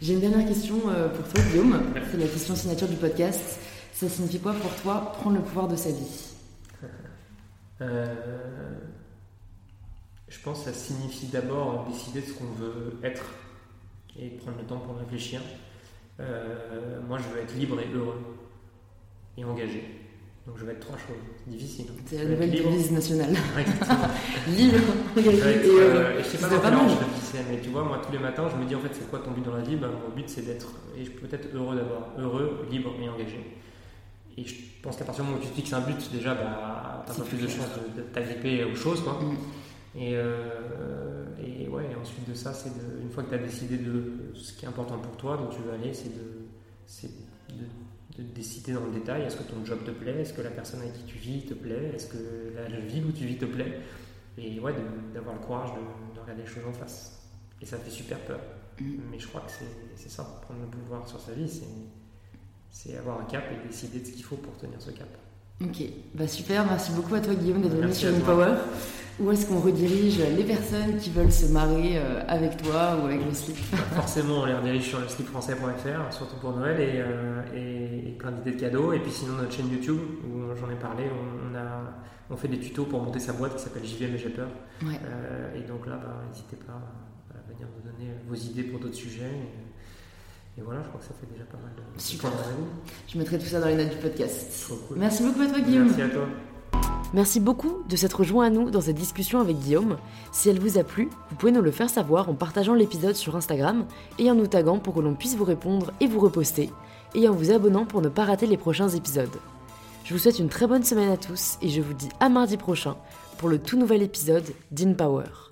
J'ai une dernière question euh, pour toi, Guillaume. C'est la question signature du podcast. Ça signifie quoi pour toi prendre le pouvoir de sa vie? [LAUGHS] Euh, Je pense que ça signifie d'abord décider de ce qu'on veut être et prendre le temps pour réfléchir. Euh, moi, je veux être libre et heureux et engagé. Donc je vais être trois choses. Difficile. C'est la nouvelle devise nationale. [LAUGHS] [LAUGHS] libre, engagé et heureux. et je sais pas comment je le mais tu vois, moi tous les matins, je me dis en fait, c'est quoi ton but dans la vie? Ben, Mon but, c'est d'être, et je peux être heureux d'abord, heureux, libre et engagé. Et je pense qu'à partir du moment où tu te fixes un but, déjà, bah, tu as un peu plus de chances de, t'agripper aux choses. Quoi. Mm. Et, et ouais, ensuite de ça, c'est une fois que tu as décidé de ce qui est important pour toi, dont tu veux aller, c'est de, de, de, décider dans le détail est-ce que ton job te plaît, est-ce que la personne avec qui tu vis te plaît, est-ce que la ville où tu vis te plaît, et ouais, d'avoir le courage de, regarder les choses en face. Et ça fait super peur. Mm. Mais je crois que c'est ça, prendre le pouvoir sur sa vie, c'est avoir un cap et décider de ce qu'il faut pour tenir ce cap. Ok, bah super, merci beaucoup à toi Guillaume d'être venu sur Power. Où est-ce qu'on redirige les personnes qui veulent se marrer euh, avec toi ou avec le slip Forcément, on les redirige sur le slipfrançais.fr, surtout pour Noël, euh, et, et, plein d'idées de cadeaux. Et puis sinon, notre chaîne YouTube, où j'en ai parlé, on, a, on, fait des tutos pour monter sa boîte qui s'appelle JVM et j'ai peur. Euh, et donc là, bah, n'hésitez pas à venir nous donner vos idées pour d'autres sujets. Et voilà, je crois que ça fait déjà pas mal de. Super. Je mettrai tout ça dans les notes du podcast. Merci beaucoup à toi, Guillaume. Merci à toi. Merci beaucoup de s'être rejoint à nous dans cette discussion avec Guillaume. Si elle vous a plu, vous pouvez nous le faire savoir en partageant l'épisode sur Instagram et en nous taguant pour que l'on puisse vous répondre et vous reposter, et en vous abonnant pour ne pas rater les prochains épisodes. Je vous souhaite une très bonne semaine à tous et je vous dis à mardi prochain pour le tout nouvel épisode d'InPower.